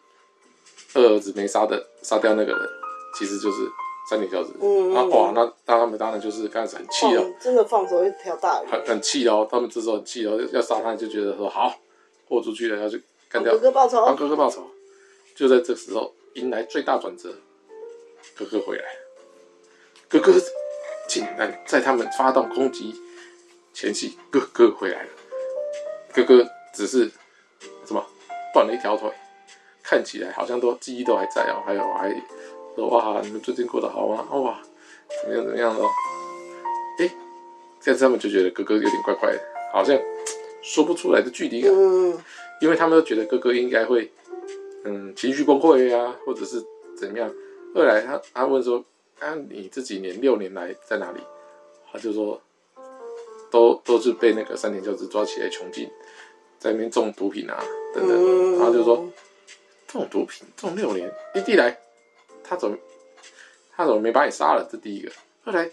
二儿子没杀的杀掉那个人，其实就是。三井孝之，嗯，啊哇，那那他们当然就是刚开始很气哦，真的放手一条大鱼，很很气哦，他们这时候很气哦，要杀他就觉得说好，豁出去了要去干掉，哥哥报仇，帮哥哥报仇，就在这时候迎来最大转折，哥哥回来，哥哥竟然在他们发动攻击前夕，哥哥回来了，哥哥只是什么断了一条腿，看起来好像都记忆都还在哦，还有还。说哇，你们最近过得好吗？哇，怎么样怎么样的？哎，这样他们就觉得哥哥有点怪怪的，好像说不出来的距离感。嗯，因为他们都觉得哥哥应该会，嗯，情绪崩溃啊，或者是怎么样。后来他他问说，啊，你这几年六年来在哪里？他就说，都都是被那个山田孝子抓起来囚禁，在那边种毒品啊等等。嗯，然后就说，种毒品种六年，一地来。他怎么，他怎么没把你杀了？这第一个。后来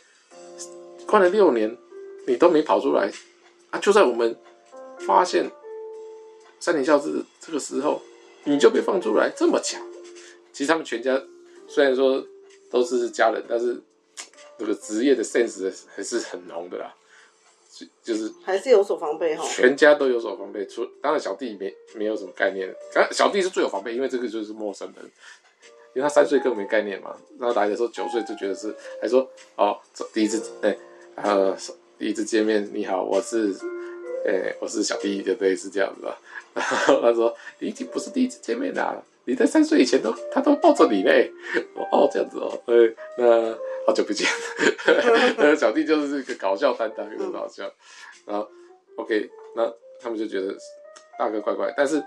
关了六年，你都没跑出来啊！就在我们发现山田孝子这个时候，你就被放出来，这么巧。其实他们全家虽然说都是家人，但是这个职业的 sense 还是很浓的啦。就就是还是有所防备哈。全家都有所防备，除当然小弟没没有什么概念。小弟是最有防备，因为这个就是陌生人。因为他三岁更没概念嘛，然后来的时候九岁就觉得是，还说哦，第一次哎，呃，第一次见面，你好，我是，哎，我是小弟，对不对？是这样子吧？然后他说你已经不是第一次见面啦，你在三岁以前都他都抱着你嘞，哦，这样子哦，呃，那好久不见，那小弟就是这个搞笑担当，很搞笑，然后 OK，那他们就觉得大哥怪怪，但是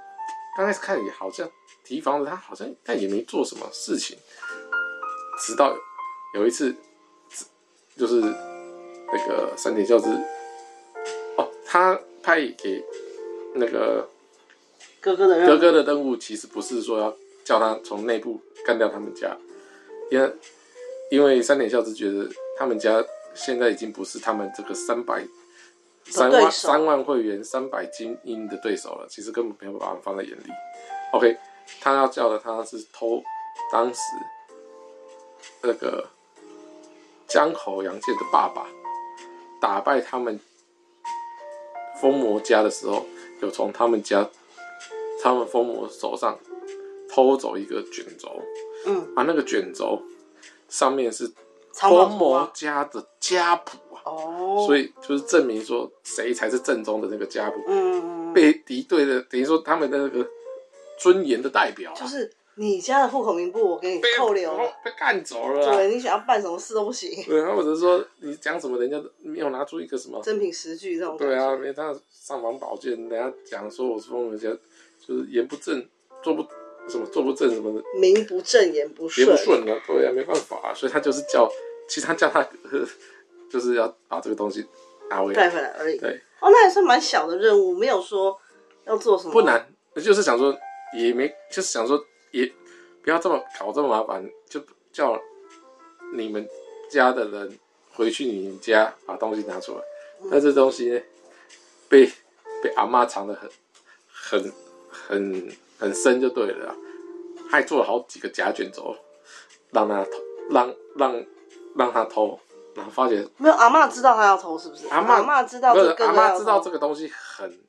刚开始看也好像。提防着他，好像但也没做什么事情。直到有一次，就是那个山田孝之，哦，他派给那个哥哥的任务，哥哥的任务，其实不是说要叫他从内部干掉他们家，因为因为三点孝之觉得他们家现在已经不是他们这个三百三万三万会员三百精英的对手了，其实根本没有把他们放在眼里。OK。他要叫的，他是偷当时那个江口洋介的爸爸，打败他们封魔家的时候，有从他们家他们疯魔手上偷走一个卷轴，嗯，啊，那个卷轴上面是疯魔家的家谱啊，哦，所以就是证明说谁才是正宗的那个家谱，嗯，被敌对的等于说他们的那个尊严的代表，就是。你家的户口名簿我给你扣留了，被干走了、啊。对，你想要办什么事都不行。对，或者说你讲什么，人家没有拿出一个什么真凭实据这种。对啊，没他尚方宝剑，人家讲说我是疯魔家，就是言不正，做不什么做不正什么的。名不正言不顺。言不顺啊，对啊，没办法、啊，所以他就是叫，其实他叫他，就是要把这个东西拿回来。带回来而已。对。哦，那还是蛮小的任务，没有说要做什么。不难，就是想说也没，就是想说也。不要这么搞这么麻烦，就叫你们家的人回去你们家把东西拿出来。那、嗯、这东西呢，被被阿妈藏得很很很很深就对了，他还做了好几个假卷轴，让他偷，让让让他偷，然后发觉没有阿妈知道他要偷是不是？阿妈阿妈知道这个阿妈知道这个东西很。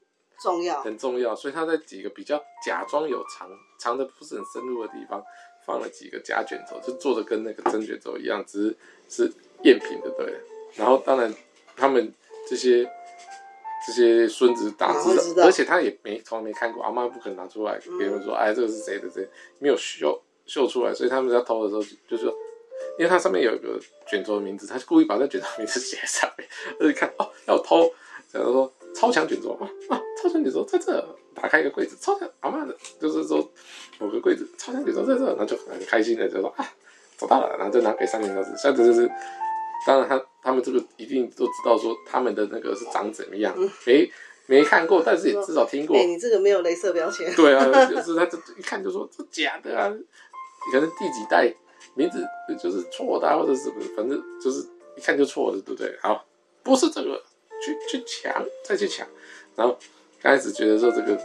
重要很重要，所以他在几个比较假装有藏藏的不是很深入的地方，放了几个假卷轴，就做的跟那个真卷轴一样，只是是赝品的，对。然后当然他们这些这些孙子打知道，知道，而且他也没从来没看过，阿妈不可能拿出来给别人说，哎，这个是谁的谁，没有秀秀出来，所以他们在偷的时候就说，因为它上面有一个卷轴的名字，他就故意把那卷轴名字写在上面，而且看哦要偷，假如说。超强卷轴啊啊！超强卷轴在这，打开一个柜子，超强阿妈的，就是说某个柜子超强卷轴在这，然后就很开心的就说啊，找到了，然后就拿给三年高子，下次就是，当然他他们这个一定都知道说他们的那个是长怎么样，嗯、没没看过，但是也至少听过。哎、欸，你这个没有镭射标签。对啊，就是他这一看就说这假的啊，可能第几代名字就是错的、啊，或者是什么，反正就是一看就错的，对不对？好，不是这个。去去抢，再去抢，然后刚开始觉得说这个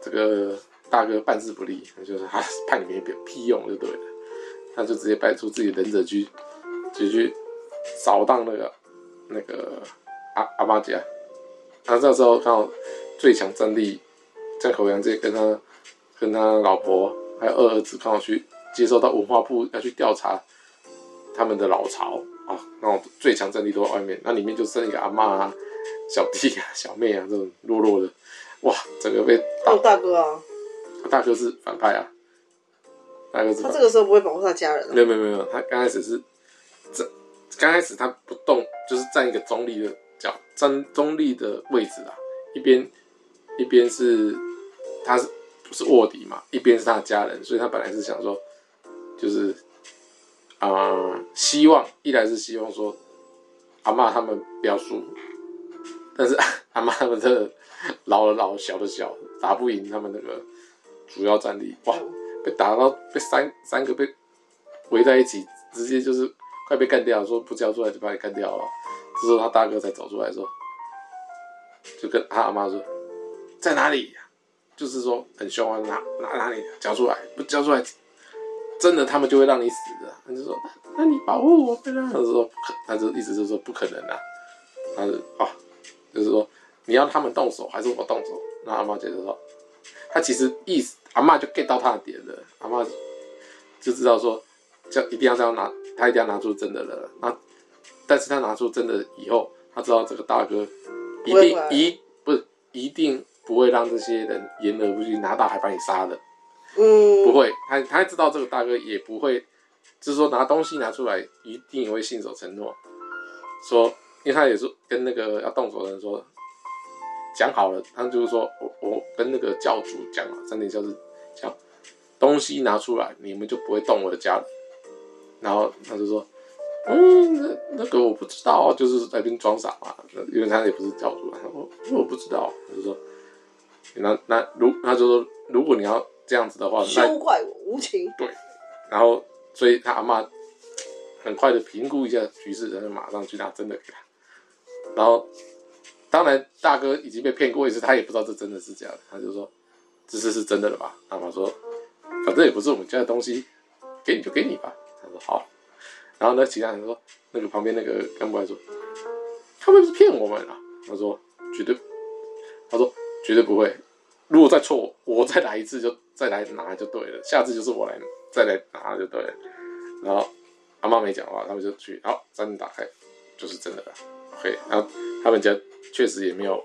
这个大哥办事不力，就是他派你们没屁用就对了，他就直接摆出自己忍者去，就去扫荡那个那个阿阿妈家，他这时候刚好最强战力江口洋介跟他跟他老婆还有二儿子刚好去接受到文化部要去调查他们的老巢。啊，那种最强战力都在外面，那里面就剩一个阿妈啊、小弟啊、小妹啊这种弱弱的，哇，整个被打。大哥啊，大哥是反派啊，大哥是。他这个时候不会保护他家人。没有没有没有，他刚开始是这，刚开始他不动，就是站一个中立的角，站中立的位置啊，一边一边是他是不是卧底嘛，一边是他的家人，所以他本来是想说，就是。啊、希望一来是希望说阿嬷他们不要输，但是 阿妈他们的老的老小的小打不赢他们那个主要战力，哇，被打到被三三个被围在一起，直接就是快被干掉，说不交出来就把你干掉了。这时候他大哥才走出来说，就跟他阿妈说在哪里，就是说很凶啊，哪哪哪里交出来，不交出来。真的，他们就会让你死的。他就说：“那你保护我。”他就说：“可。”他就意思就是说不可能啊。他就啊，就是说你要他们动手还是我动手？那阿妈接着说：“他其实意思，阿妈就 get 到他的点了。阿妈就知道说，叫一定要这样拿，他一定要拿出真的了。那但是他拿出真的以后，他知道这个大哥一定一不是一定不会让这些人言而无信，拿到还把你杀的。”嗯，不会，他他知道这个大哥也不会，就是说拿东西拿出来一定也会信守承诺，说，因为他也是跟那个要动手的人说，讲好了，他就是说我我跟那个教主讲了，三点教是讲东西拿出来，你们就不会动我的家人，然后他就说，嗯，那那个我不知道，就是在那边装傻嘛，因为他也不是教主，他说我不知道，他就说，那那如他就说如果你要。这样子的话，休怪我无情。对，然后所以他阿妈很快的评估一下局势，然后马上去拿真的给他。然后当然大哥已经被骗过一次，他也不知道这真的是假的，他就说这次是真的了吧？阿妈说反正也不是我们家的东西，给你就给你吧。好。然后呢，其他人说那个旁边那个干部还说他们是骗我们啊。他说绝对他说绝对不会，如果再错，我再来一次就再来拿就对了，下次就是我来再来拿就对了。然后阿妈没讲话，他们就去，好，三灯打开，就是真的了。OK，然后他们家确实也没有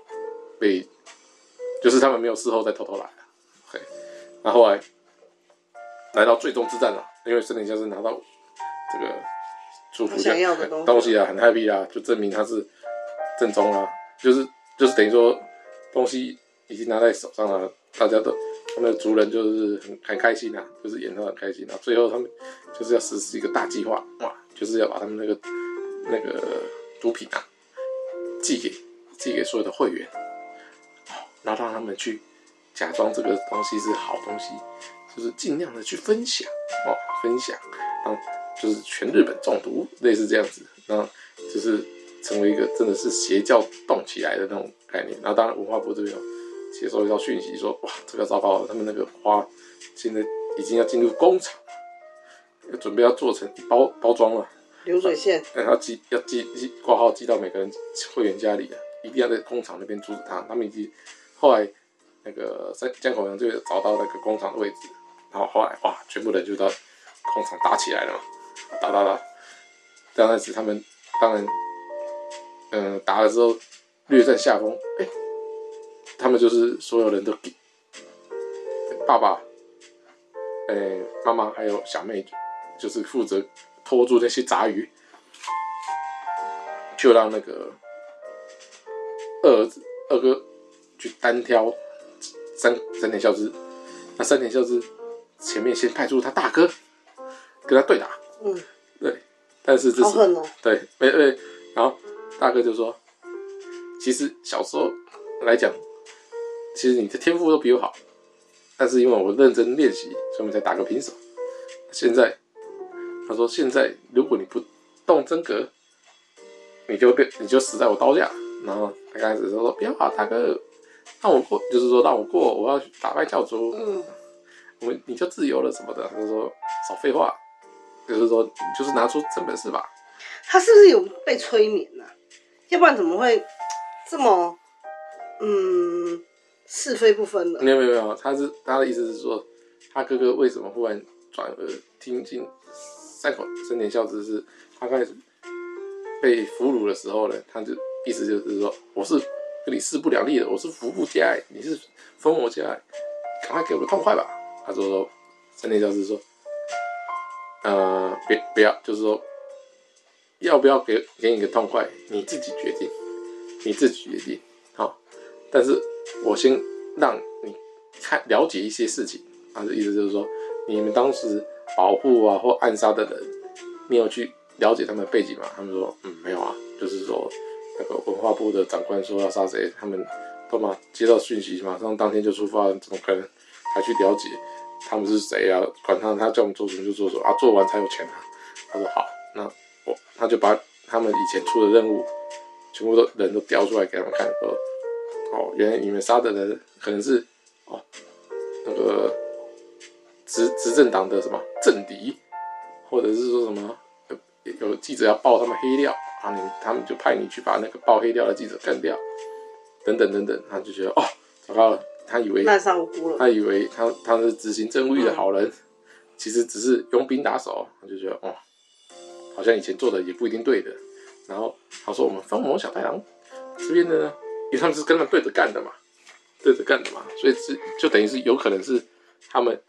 被，就是他们没有事后再偷偷来了。OK，然后后来来到最终之战了，因为森田孝之拿到这个祝福想要的东西，东西啊，很 happy 啊，就证明他是正宗啊，就是就是等于说东西已经拿在手上了，大家都他们的族人就是很很开心啊，就是演得很开心啊。最后他们就是要实施一个大计划，哇，就是要把他们那个那个毒品啊寄给寄给所有的会员，然后让他们去假装这个东西是好东西，就是尽量的去分享哦，分享，然后就是全日本中毒，类似这样子，然后就是。成为一个真的是邪教动起来的那种概念，然后当然文化部这边有接收一条讯息说，哇，这个糟糕了，他们那个花现在已经要进入工厂，要准备要做成包包装了，流水线，然后寄要寄寄挂号寄到每个人会员家里啊，一定要在工厂那边阻止他。他们已经后来那个在江口洋就找到那个工厂的位置，然后后来哇，全部人就到工厂打起来了嘛，打打打，刚开始他们当然。嗯，打了之后略占下风，哎、他们就是所有人都给爸爸、哎、妈妈还有小妹，就是负责拖住那些杂鱼，就让那个二儿子二哥去单挑三三田孝之。那三田孝之前面先派出他大哥跟他对打，嗯，对，但是这是、喔、对，没没，然后。大哥就说：“其实小时候来讲，其实你的天赋都比我好，但是因为我认真练习，所以我们才打个平手。现在，他说现在如果你不动真格，你就变，你就死在我刀下。然后他开始说：不要啊，大哥，让我过，就是说让我过，我要去打败教主，嗯，我们你就自由了什么的。他就说少废话，就是说就是拿出真本事吧。他是不是有被催眠呢、啊？”要不然怎么会这么嗯是非不分呢？没有没有没有，他是他的意思是说，他哥哥为什么忽然转而听进山口森田孝之？是他开始被俘虏的时候呢？他就意思就是说，我是跟你势不两立的，我是服部家，你是风魔家，赶快给我个痛快吧！他说说森田孝之说，呃，别不要，就是说。要不要给给你个痛快？你自己决定，你自己决定。好，但是我先让你看了解一些事情。他的意思就是说，你们当时保护啊或暗杀的人，你有去了解他们的背景嘛？他们说，嗯，没有啊，就是说那个文化部的长官说要杀谁，他们都嘛接到讯息，马上当天就出发，怎么可能还去了解他们是谁啊？管他，他叫我们做什么就做什么啊，做完才有钱啊。他说好，那。我，他就把他们以前出的任务，全部都人都调出来给他们看，说，哦，原来你们杀的人可能是哦那个执执政党的什么政敌，或者是说什么有，有记者要爆他们黑料啊，你他们就派你去把那个爆黑料的记者干掉，等等等等，他就觉得哦，糟糕了，他以为他以为他他是执行正义的好人，嗯、其实只是佣兵打手，他就觉得哦。好像以前做的也不一定对的，然后他说我们方魔小太郎这边的呢，因为他们是跟他对着干的嘛，对着干的嘛，所以是就等于是有可能是他们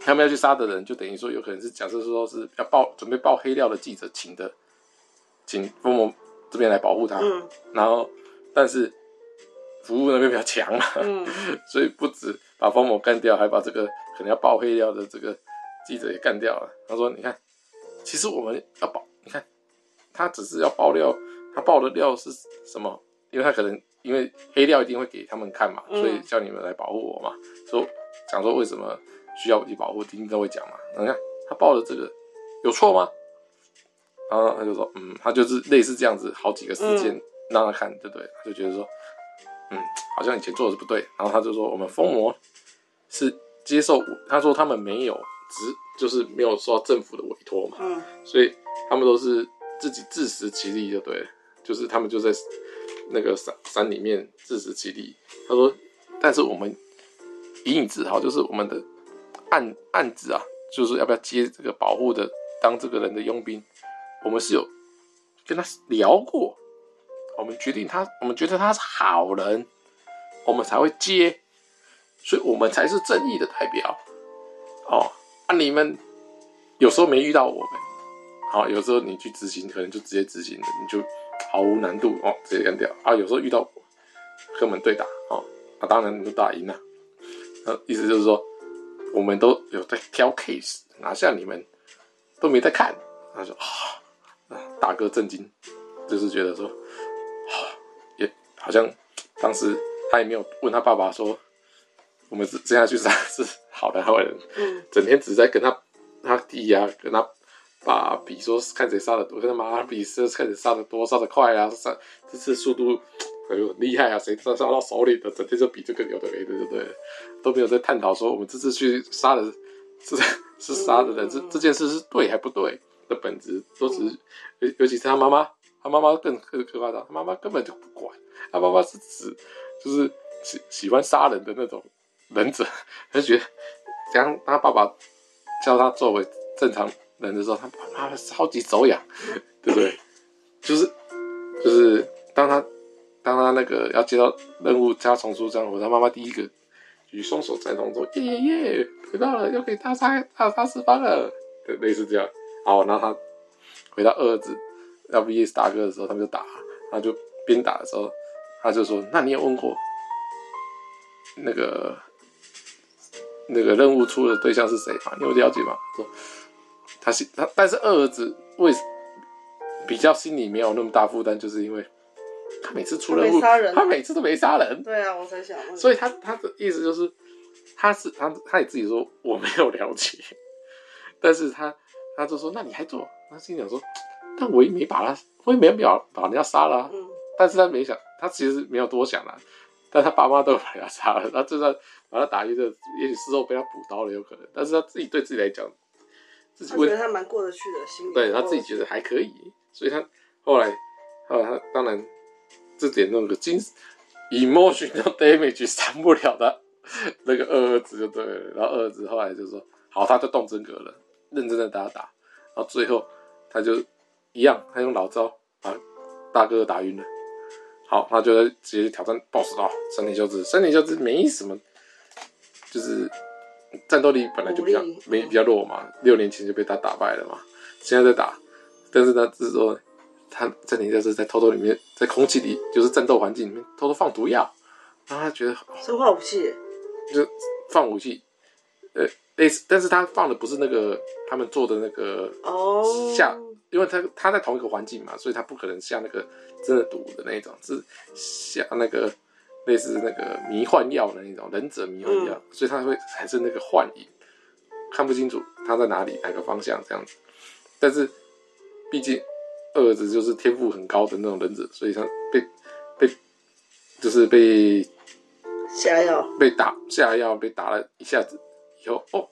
他们要去杀的人，就等于说有可能是假设说是要报准备爆黑料的记者请的，请风魔这边来保护他，嗯、然后但是服务那边比较强嘛，嗯、所以不止把方某干掉，还把这个可能要爆黑料的这个记者也干掉了。他说你看。其实我们要爆，你看，他只是要爆料，他爆的料是什么？因为他可能因为黑料一定会给他们看嘛，所以叫你们来保护我嘛。说讲说为什么需要你保护，一定都会讲嘛。你看他爆的这个有错吗？然后他就说，嗯，他就是类似这样子，好几个事件让他看，对不对？他就觉得说，嗯，好像以前做的是不对。然后他就说，我们疯魔是接受，他说他们没有。只就是没有受到政府的委托嘛，嗯，所以他们都是自己自食其力就对了，就是他们就在那个山山里面自食其力。他说，但是我们隐隐自豪，就是我们的案案子啊，就是要不要接这个保护的当这个人的佣兵，我们是有跟他聊过，我们决定他，我们觉得他是好人，我们才会接，所以我们才是正义的代表。哦，啊，你们有时候没遇到我们，好，有时候你去执行，可能就直接执行了，你就毫无难度哦，直接干掉啊。有时候遇到和我们对打，哦，啊，当然你都打赢了。那意思就是说，我们都有在挑 case，拿下你们都没在看。他说啊，大哥震惊，就是觉得说，好像当时他也没有问他爸爸说。我们这样去杀是好的坏人，嗯，整天只在跟他他弟呀、啊，跟他爸比说看谁杀的多，跟他妈比说看谁杀的多，杀的快啊，杀这次速度哎呦很厉害啊，谁杀杀到手里的，整天就比这个有的没的，对不对？都没有在探讨说我们这次去杀的是是杀的人，这这件事是对还不对的本质，都只是尤尤其是他妈妈，他妈妈更更可怕的，他妈妈根本就不管，他妈妈是指就是喜喜欢杀人的那种。忍者，他就觉得，当他爸爸叫他作为正常人的时候，他爸妈超级走眼，对不对？就是就是当他当他那个要接到任务，叫他重出江湖，他妈妈第一个举双手赞同说，耶耶耶，回到了，又可以大杀大杀四方了，对，类似这样。好，然后他回到二儿子要 VS 大哥的时候，他们就打，他就边打的时候，他就说：“那你有问过那个？”那个任务出的对象是谁吗？你有了解吗？说他心他，但是二儿子为比较心里没有那么大负担，就是因为他每次出任务，他，他每次都没杀人。对啊，我才想问。所以他他的意思就是，他是他他也自己说我没有了解，但是他他就说那你还做？他心里想说，但我也没把他，我也没有把把人家杀了，啊。嗯。但是他没想，他其实没有多想了。但他爸妈都把他杀了，他就算把他打晕了，也许事后被他补刀了，有可能。但是他自己对自己来讲，自己觉得他蛮过得去的，心里对他自己觉得还可以，所以他后来，后来他当然这点那个精 emotional damage 删不了的，那个二儿子就对了。然后二儿子后来就说，好，他就动真格了，认真的打打，然后最后他就一样，他用老招把大哥打晕了。好，那就在直接挑战 BOSS 啊，山田孝之。山田孝之没什么，就是战斗力本来就比较没比较弱嘛，六年前就被他打败了嘛，现在在打，但是呢，就是说他山田孝之在偷偷里面，在空气里，就是战斗环境里面偷偷放毒药，然后他觉得生化武器，就放武器，呃，类似，但是他放的不是那个他们做的那个哦下。因为他他在同一个环境嘛，所以他不可能下那个真的毒的那种，是下那个类似那个迷幻药的那种忍者迷幻药，嗯、所以他会产生那个幻影，看不清楚他在哪里哪个方向这样子。但是毕竟二儿子就是天赋很高的那种忍者，所以他被被就是被下药被打下药被打了一下子以后哦，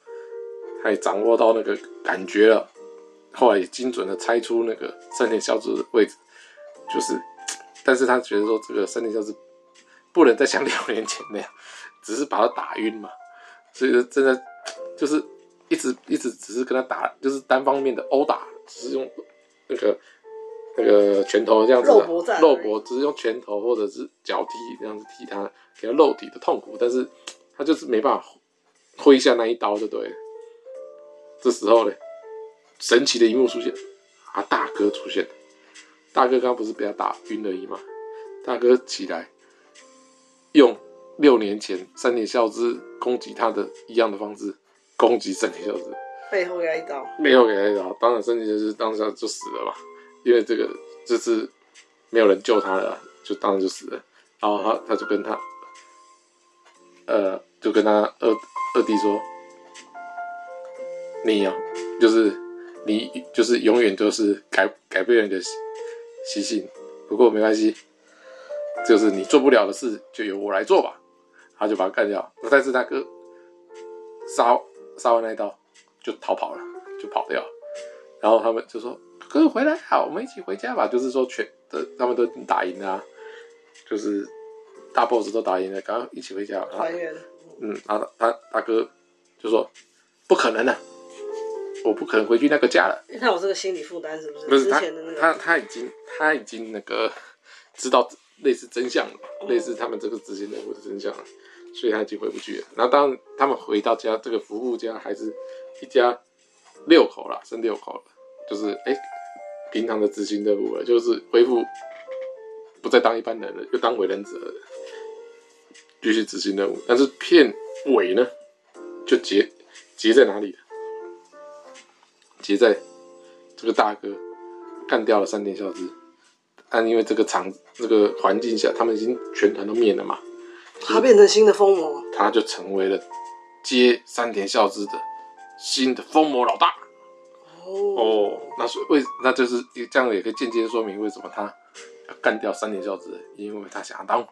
他也掌握到那个感觉了。后来也精准的猜出那个三田孝之的位置，就是，但是他觉得说这个三田孝之不能再像六年前那样，只是把他打晕嘛，所以说真的就是一直一直只是跟他打，就是单方面的殴打，只是用那个那个拳头这样子，肉搏只是用拳头或者是脚踢这样子踢他，给他肉体的痛苦，但是他就是没办法挥下那一刀就对了，这时候呢。神奇的一幕出现，啊，大哥出现，大哥刚刚不是被他打晕而已吗？大哥起来，用六年前三年孝之攻击他的一样的方式攻击三年孝之，背后给他一刀，背后给他一刀，当然三年孝之当下就死了嘛，因为这个这次没有人救他了，就当然就死了。然后他他就跟他，呃，就跟他二二弟说，你呀，就是。你就是永远都是改改变人的习性，不过没关系，就是你做不了的事就由我来做吧。他就把他干掉，但是他哥杀杀完那一刀就逃跑了，就跑掉。然后他们就说：“哥哥回来好，我们一起回家吧。”就是说全的他们都打赢了啊，就是大 boss 都打赢了，赶快一起回家团圆。嗯，他他大哥就说不可能的、啊，我不可能回去那个家了。因为他有这个心理负担，是不是？不是他，他他已经他已经那个知道类似真相了，嗯、类似他们这个执行任务的真相了，所以他已经回不去了。然后当他们回到家，这个服务家还是一家六口了，剩六口了，就是哎、欸，平常的执行任务了，就是恢复不再当一般人了，又当为人者了。继续执行任务，但是片尾呢，就结结在哪里了？结在这个大哥干掉了山田孝之，但因为这个场这个环境下，他们已经全团都灭了嘛，他变成新的疯魔，他就成为了接山田孝之的新的疯魔老大。哦，哦，那所以为那就是这样也可以间接说明为什么他要干掉三田孝之，因为他想要当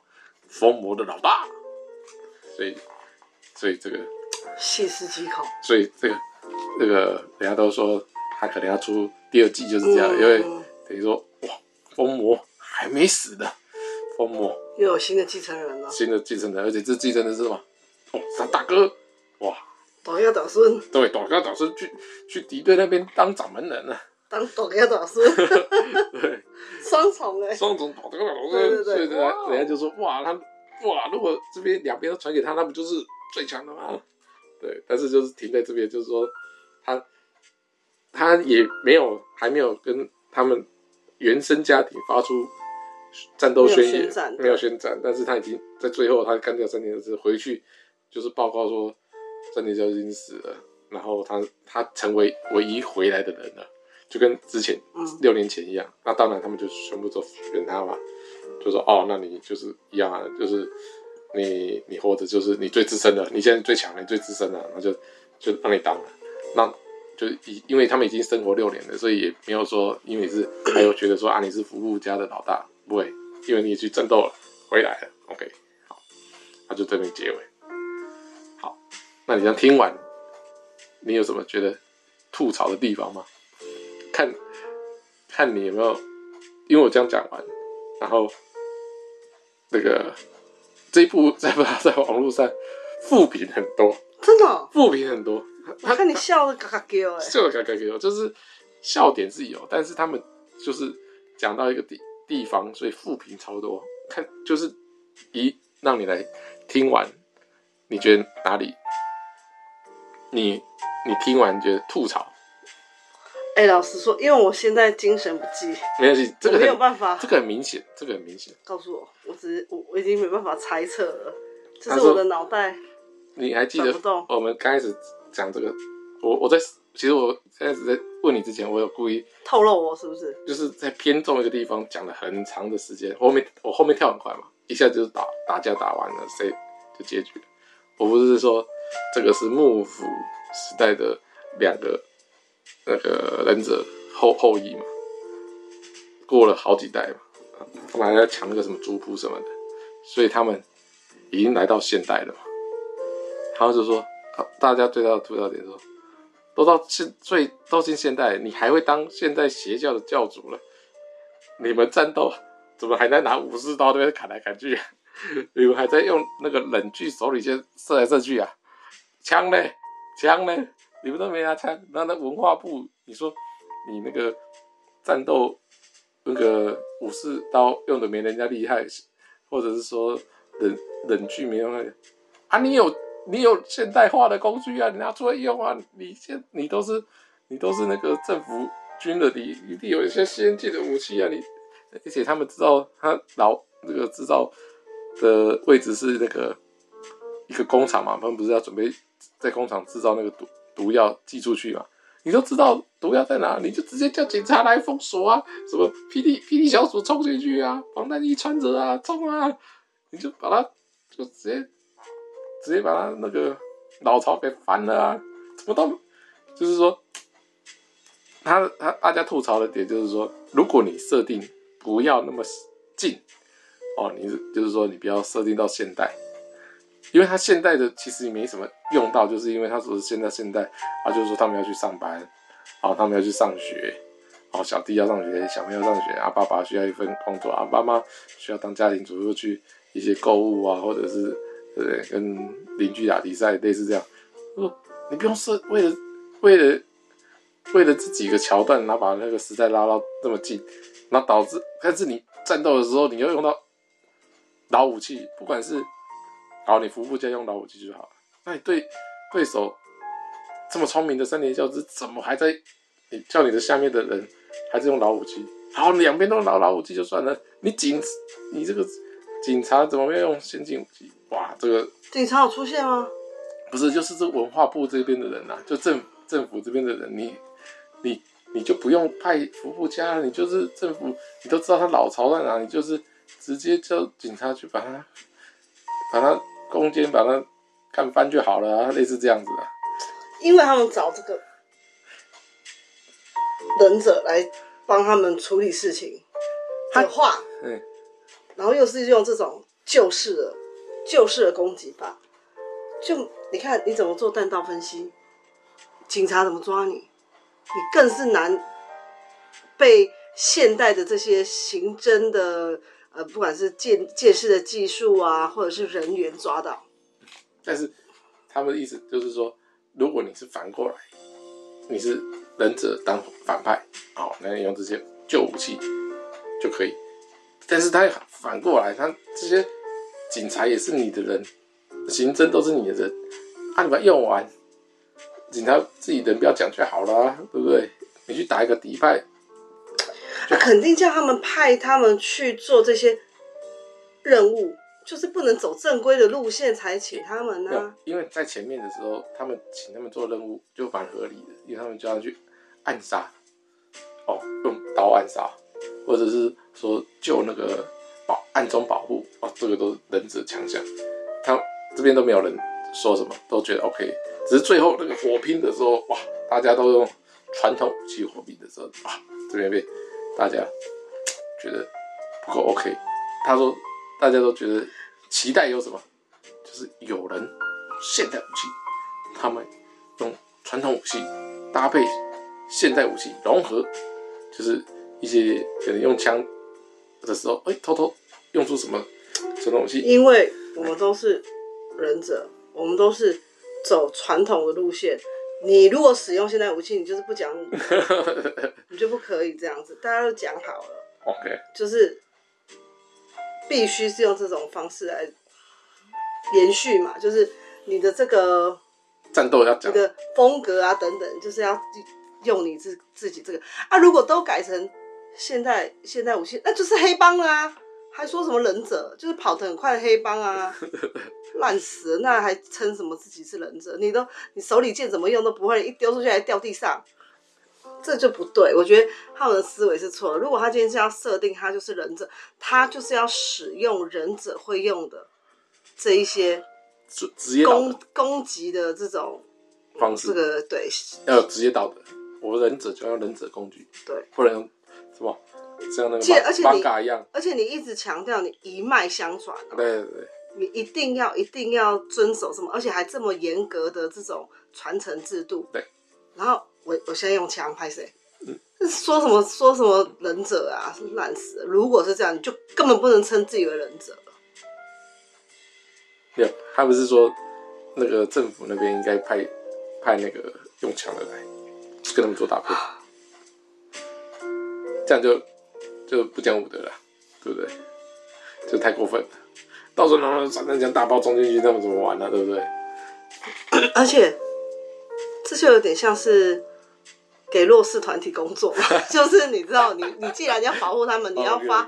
疯魔的老大。所以，所以这个细思极恐。所以这个，这个人家都说他可能要出第二季，就是这样，嗯、因为等于说哇，疯魔还没死的，疯魔又有新的继承人了。新的继承人，而且这继承人是什么？哦，他大哥，哇，大哥大孙。对，大哥大孙去去敌对那边当掌门人了。当大哥大孙。对。双重哎。双重大哥大孙。对对对。所以人家人家就说哇他。哇！如果这边两边都传给他，那不就是最强的吗？对，但是就是停在这边，就是说他他也没有还没有跟他们原生家庭发出战斗宣言，没有宣战，但是他已经在最后他干掉三年的时候回去，就是报告说三年就已经死了，然后他他成为唯一回来的人了，就跟之前六年前一样。那当然他们就全部都选他嘛。就说哦，那你就是一样啊，就是你你活着就是你最资深的，你现在最强的，你最资深的，那就就让你当了。那就因因为他们已经生活六年了，所以也没有说因为是还有觉得说啊你是服务家的老大，不会，因为你也去战斗了，回来了。OK，好，那就这边结尾。好，那你这样听完，你有什么觉得吐槽的地方吗？看看你有没有，因为我这样讲完，然后。那个这一部在不在网络上负评很多，真的负评很多。我看你笑的嘎嘎叫哎，笑的嘎嘎叫，就是笑点是有，但是他们就是讲到一个地地方，所以负评超多。看就是一让你来听完，你觉得哪里？你你听完觉得吐槽？哎、欸，老实说，因为我现在精神不济，没关系，这个没有办法，这个很明显，这个很明显。告诉我，我只是我我已经没办法猜测了，这是我的脑袋。你还记得我们刚开始讲这个？我我在其实我开始在问你之前，我有故意透露我是不是？就是在偏重一个地方讲了很长的时间，我后面我后面跳很快嘛，一下就是打打架打完了，谁就结局了。我不是说这个是幕府时代的两个。那个忍者后后裔嘛，过了好几代嘛，他们还在抢那个什么族谱什么的，所以他们已经来到现代了嘛。然后就说，大家最大的吐槽点说，都到现最都进现代，你还会当现在邪教的教主了？你们战斗怎么还在拿武士刀对砍来砍去？你们还在用那个冷锯手里剑射来射去啊？枪呢？枪呢？你们都没拿枪，那那文化部，你说你那个战斗那个武士刀用的没人家厉害，或者是说冷冷具没用啊？你有你有现代化的工具啊，你拿出来用啊！你现你都是你都是那个政府军的，你一定有一些先进的武器啊！你而且他们知道他老那个制造的位置是那个一个工厂嘛，他们不是要准备在工厂制造那个毒。毒药寄出去嘛？你都知道毒药在哪，你就直接叫警察来封锁啊！什么霹雳霹雳小组冲进去啊，防弹衣穿着啊，冲啊！你就把他就直接直接把他那个老巢给翻了啊！怎么都就是说，他他大家吐槽的点就是说，如果你设定不要那么近哦，你就是说你不要设定到现代。因为他现代的其实也没什么用到，就是因为他说现在现代啊，就是说他们要去上班，啊，他们要去上学，哦，小弟要上学，小妹要上学，啊，爸爸需要一份工作，啊，妈妈需要当家庭主妇去一些购物啊，或者是对？跟邻居打比赛，类似这样。说你不用设为了为了为了这几个桥段，然后把那个时代拉到这么近，然后导致，但是你战斗的时候，你要用到老武器，不管是，好，你服部家用老武器就好了。那你对对手这么聪明的山田孝之，怎么还在你叫你的下面的人还是用老武器？好，两边都老老武器就算了，你警你这个警察怎么没有用先进武器？哇，这个警察有出现吗？不是，就是这文化部这边的人呐、啊，就政政府这边的人，你你你就不用派服部家，你就是政府，你都知道他老巢在哪里，你就是直接叫警察去把他把他攻坚，把他干翻就好了啊，类似这样子的。因为他们找这个忍者来帮他们处理事情的话，嗯，然后又是用这种旧式的旧式的攻击法，就。你看你怎么做弹道分析？警察怎么抓你？你更是难被现代的这些刑侦的呃，不管是鉴鉴识的技术啊，或者是人员抓到。但是他们的意思就是说，如果你是反过来，你是忍者当反派，好，那你用这些旧武器就可以。但是他反过来，他这些警察也是你的人，刑侦都是你的人。啊，你把它用完，警察自己人不要讲就好了，对不对？你去打一个敌派，那肯定叫他们派他们去做这些任务，就是不能走正规的路线才请他们呢、啊。因为在前面的时候，他们请他们做任务就蛮合理的，因为他们就要去暗杀，哦，用刀暗杀，或者是说救那个保暗中保护，哦，这个都是忍者强项，他这边都没有人。说什么都觉得 OK，只是最后那个火拼的时候，哇，大家都用传统武器火拼的时候，啊，这边被大家觉得不够 OK。他说，大家都觉得期待有什么，就是有人现代武器，他们用传统武器搭配现代武器融合，就是一些可能用枪的时候，哎，偷偷用出什么传统武器？因为我们都是忍者。我们都是走传统的路线。你如果使用现代武器，你就是不讲武，你就不可以这样子。大家都讲好了，OK，就是必须是用这种方式来延续嘛。就是你的这个战斗要讲你的风格啊等等，就是要用你自自己这个啊。如果都改成现代现代武器，那就是黑帮啊。还说什么忍者，就是跑得很快的黑帮啊，烂死了！那还称什么自己是忍者？你都你手里剑怎么用都不会，一丢出去还掉地上，这就不对。我觉得他们的思维是错的。如果他今天是要设定他就是忍者，他就是要使用忍者会用的这一些攻攻击的这种方式，这个对要有职业道德。我忍者就要用忍者工具，对，不能用什么。像那个而且你一样，而且你一直强调你一脉相传，对对对，你一定要一定要遵守什么，而且还这么严格的这种传承制度。对，然后我我现在用枪拍谁？嗯，说什么说什么忍者啊，烂死了！如果是这样，你就根本不能称自己为忍者了。没有，他不是说那个政府那边应该派派那个用枪的来跟他们做搭配，这样就。就不讲武德了，对不对？就太过分了，到时候拿散弹枪大炮冲进去，他们怎么玩呢、啊？对不对？而且这就有点像是给弱势团体工作，就是你知道，你你既然要保护他们，你要发，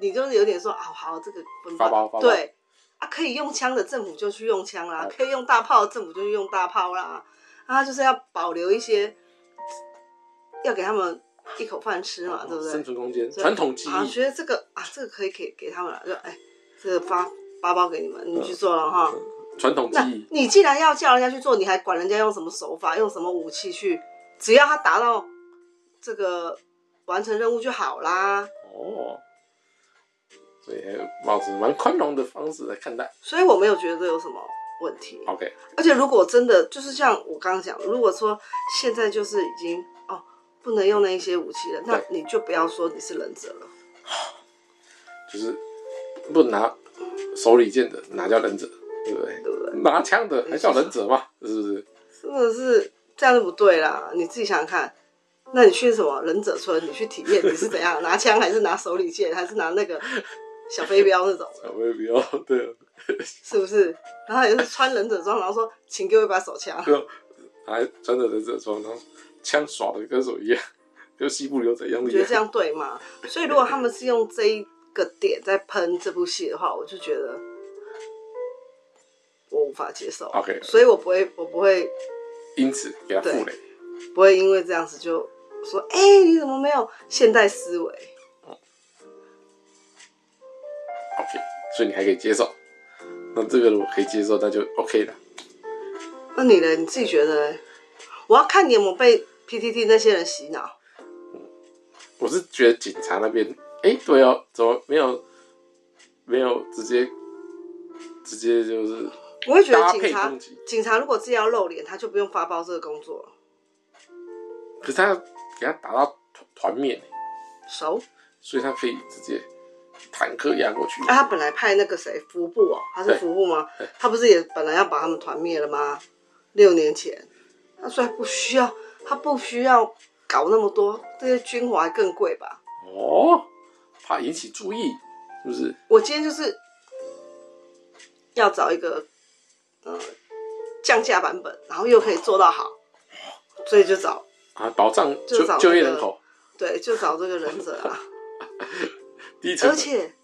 你就是有点说啊，好，这个发包发包对啊，可以用枪的政府就去用枪啦，可以用大炮的政府就去用大炮啦，啊，就是要保留一些，要给他们。一口饭吃嘛，对不对？生存空间，传统技艺。啊，觉得这个啊，这个可以给给他们了，就哎，这个发发包给你们，你去做了哈。传统技艺。你既然要叫人家去做，你还管人家用什么手法，用什么武器去？只要他达到这个完成任务就好啦。哦，所以貌似蛮宽容的方式来看待。所以我没有觉得这有什么问题。OK。而且如果真的就是像我刚刚讲，如果说现在就是已经哦。不能用那一些武器了，那你就不要说你是忍者了。就是不拿手里剑的，哪叫忍者？对不对？对不对？拿枪的还叫忍者吗？是不是？真的是这样就不对啦！你自己想想看，那你去什么忍者村？你去体验你是怎样拿枪，还是拿手里剑，还是拿那个小飞镖那种？小飞镖，对啊，是不是？然后也是穿忍者装，然后说，请给我一把手枪。还穿着忍者装，然后枪耍的跟什么一样，跟西部牛仔一样。你觉得这样对吗？所以如果他们是用这一个点在喷这部戏的话，我就觉得我无法接受。OK，所以我不会，我不会因此给他负累，不会因为这样子就说，哎、欸，你怎么没有现代思维？嗯，OK，所以你还可以接受。那这个我可以接受，那就 OK 了。那你呢？你自己觉得？我要看你有没有被 PTT 那些人洗脑。我是觉得警察那边，哎、欸，对哦，怎么没有没有直接直接就是？我会觉得警察警察如果自己要露脸，他就不用发包这个工作了。可是他要给他打到团面熟，所以他可以直接坦克压过去。啊，他本来派那个谁服部哦，他是服部吗？他不是也本来要把他们团灭了吗？六年前，他说不需要，他不需要搞那么多，这些军火还更贵吧？哦，怕引起注意，是不是？我今天就是要找一个呃降价版本，然后又可以做到好，所以就找啊保障就就找、就业人口，对，就找这个忍者啊。而且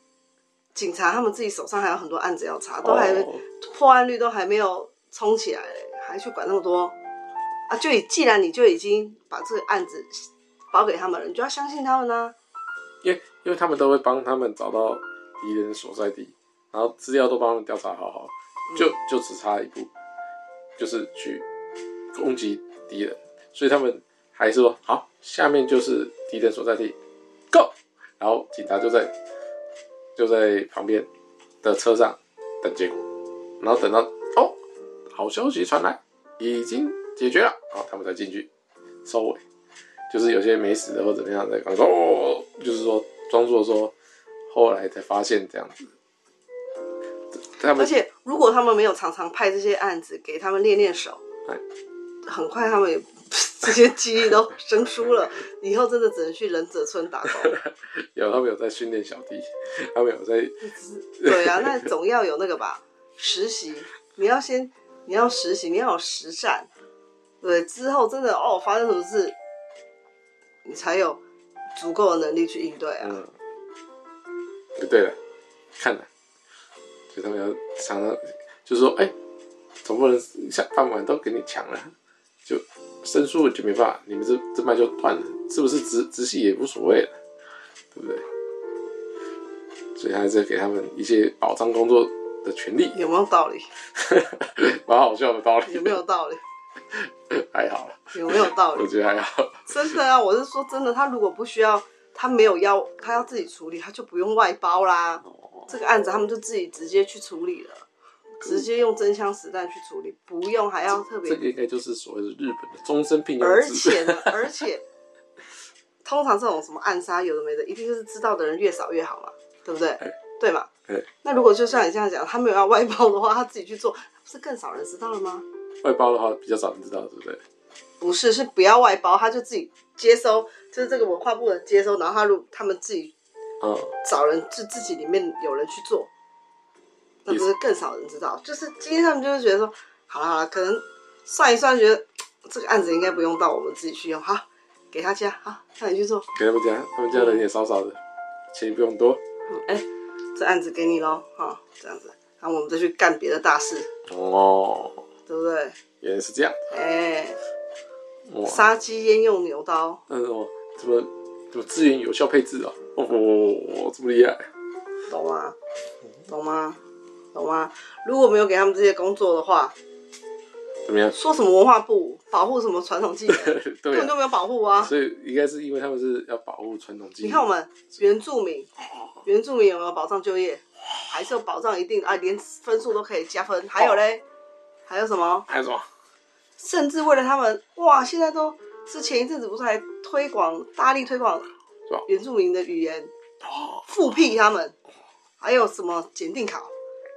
警察他们自己手上还有很多案子要查，都还、哦、破案率都还没有冲起来。还去管那么多啊？就以既然你就已经把这个案子包给他们了，你就要相信他们呢、啊。因为因为他们都会帮他们找到敌人所在地，然后资料都帮他们调查好好，就就只差一步，就是去攻击敌人。所以他们还是说好，下面就是敌人所在地，Go！然后警察就在就在旁边的车上等结果，然后等到哦。好消息传来，已经解决了，然后，他们才进去收尾，就是有些没死的或怎么样的，刚说哦，就是说装作说，后来才发现这样子。他们而且如果他们没有常常派这些案子给他们练练手，很快他们也 这些记忆都生疏了，以后真的只能去忍者村打工。有他们有在训练小弟，他们有在。对啊，那总要有那个吧，实习，你要先。你要实习，你要有实战，对，之后真的哦，发生什么事，你才有足够的能力去应对啊。嗯，对了，看了，他们要常常就是说，哎、欸，总不能下饭碗都给你抢了，就申诉就没办法，你们这这脉就断了，是不是直直系也无所谓了，对不对？所以还是给他们一些保障工作的权利 有没有道理？蛮好笑的道理。有没有道理？还好。有没有道理？我觉得还好。真的啊，我是说真的，他如果不需要，他没有要，他要自己处理，他就不用外包啦。哦、这个案子他们就自己直接去处理了，直接用真枪实弹去处理，不用还要特别。这个应该就是所谓的日本的终身聘用制。而且呢，而且，通常这种什么暗杀有的没的，一定就是知道的人越少越好嘛，对不对？欸、对嘛？那如果就像你这样讲，他没有要外包的话，他自己去做，不是更少人知道了吗？外包的话比较少人知道，对不对？不是，是不要外包，他就自己接收，就是这个文化部的接收，然后他如他们自己，嗯，找人就自己里面有人去做，那不是更少人知道？就是今天他们就是觉得说，好了好了，可能算一算，觉得这个案子应该不用到我们自己去用，好，给他家，好，那你去做，给他们家，他们家人也少少的，钱也不用多，嗯，哎、欸。这案子给你喽，哈，这样子，然后我们再去干别的大事，哦，对不对？原来是这样，哎，杀鸡焉用牛刀？嗯哦，怎么怎么资源有效配置啊？哦，这么厉害，懂吗？懂吗？懂吗？如果没有给他们这些工作的话，怎么样？说什么文化部保护什么传统技能，根本就没有保护啊！所以应该是因为他们是要保护传统技能。你看我们原住民。原住民有没有保障就业？还是有保障一定啊？连分数都可以加分。还有嘞，还有什么？还有什么？甚至为了他们，哇！现在都是前一阵子不是还推广大力推广原住民的语言，复辟他们，还有什么检定考？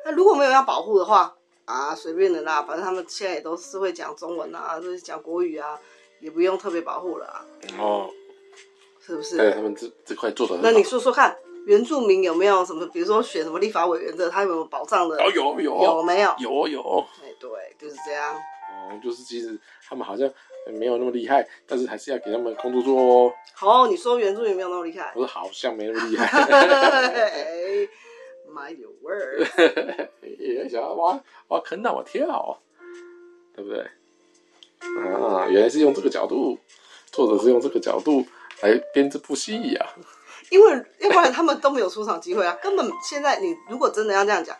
那如果没有要保护的话，啊，随便的啦，反正他们现在也都是会讲中文啊，就是讲国语啊，也不用特别保护了啊。哦，是不是？对，他们这这块做的。那你说说看，原住民有没有什么，比如说选什么立法委员的，他有没有保障的？哦，有有有没有？有有。哎，对，就是这样。哦，就是其实他们好像没有那么厉害，但是还是要给他们工作做哦。好，你说原著也没有那么厉害？不是，好像没那么厉害。My word！也想挖挖坑让我跳，对不对？啊，原来是用这个角度，作者是用这个角度来编这部戏呀。因为要不然他们都没有出场机会啊，根本现在你如果真的要这样讲，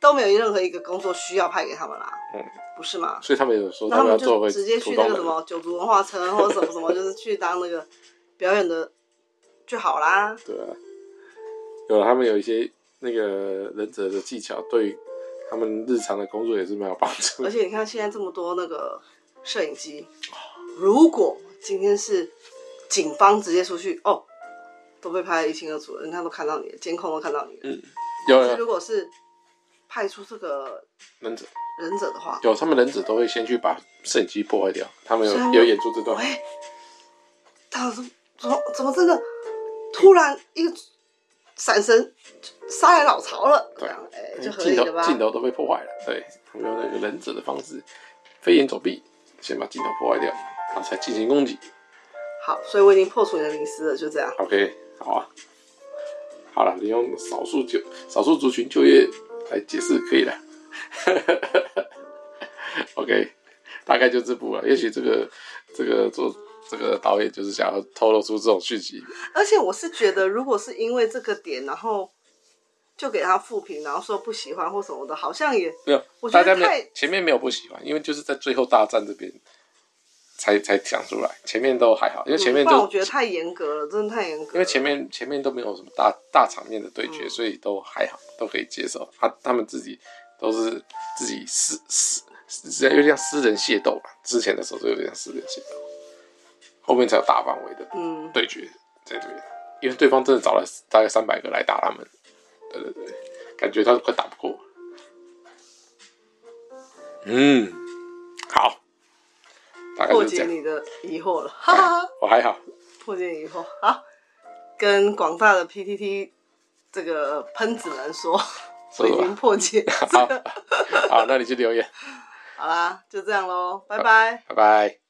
都没有任何一个工作需要派给他们啦。嗯，不是吗？所以他们有说他们就直接去那个什么九族文化村或者什么什么，就是去当那个表演的就好啦。对啊，有了他们有一些。那个忍者的技巧对他们日常的工作也是没有帮助。而且你看现在这么多那个摄影机，如果今天是警方直接出去，哦，都被拍得一清二楚，人家都看到你了，监控都看到你了。嗯，有。可是如果是派出这个忍者忍者的话，有他们忍者都会先去把摄影机破坏掉。他们有有演出这段。哎，他怎么怎么怎么真的突然一个。闪神杀来老巢了，对啊，哎，就合理了吧？镜头都被破坏了，对，用那个忍者的方式飞檐走壁，先把镜头破坏掉，然后才进行攻击。好，所以我已经破除你的迷思了，就这样。OK，好啊，好了，你用少数就少数族群就业来解释可以了。OK，大概就这部了，也许这个这个做。这个导演就是想要透露出这种讯息，而且我是觉得，如果是因为这个点，然后就给他负评，然后说不喜欢或什么的，好像也没有。我觉得太前面没有不喜欢，因为就是在最后大战这边才才讲出来，前面都还好，因为前面都、嗯、我觉得太严格了，真的太严格了。因为前面前面都没有什么大大场面的对决，嗯、所以都还好，都可以接受。他他们自己都是自己私私，有点像私人械斗吧，之前的时候就有点像私人械斗。后面才有大范围的对决在这边，因为对方真的找了大概三百个来打他们，对对对，感觉他快打不过。嗯，好，大概破解你的疑惑了，哈哈，我还好，破解疑惑，好，跟广大的 PTT 这个喷子们说，我已经破解，好，好，那你去留言，好啦，就这样喽，拜拜，拜拜。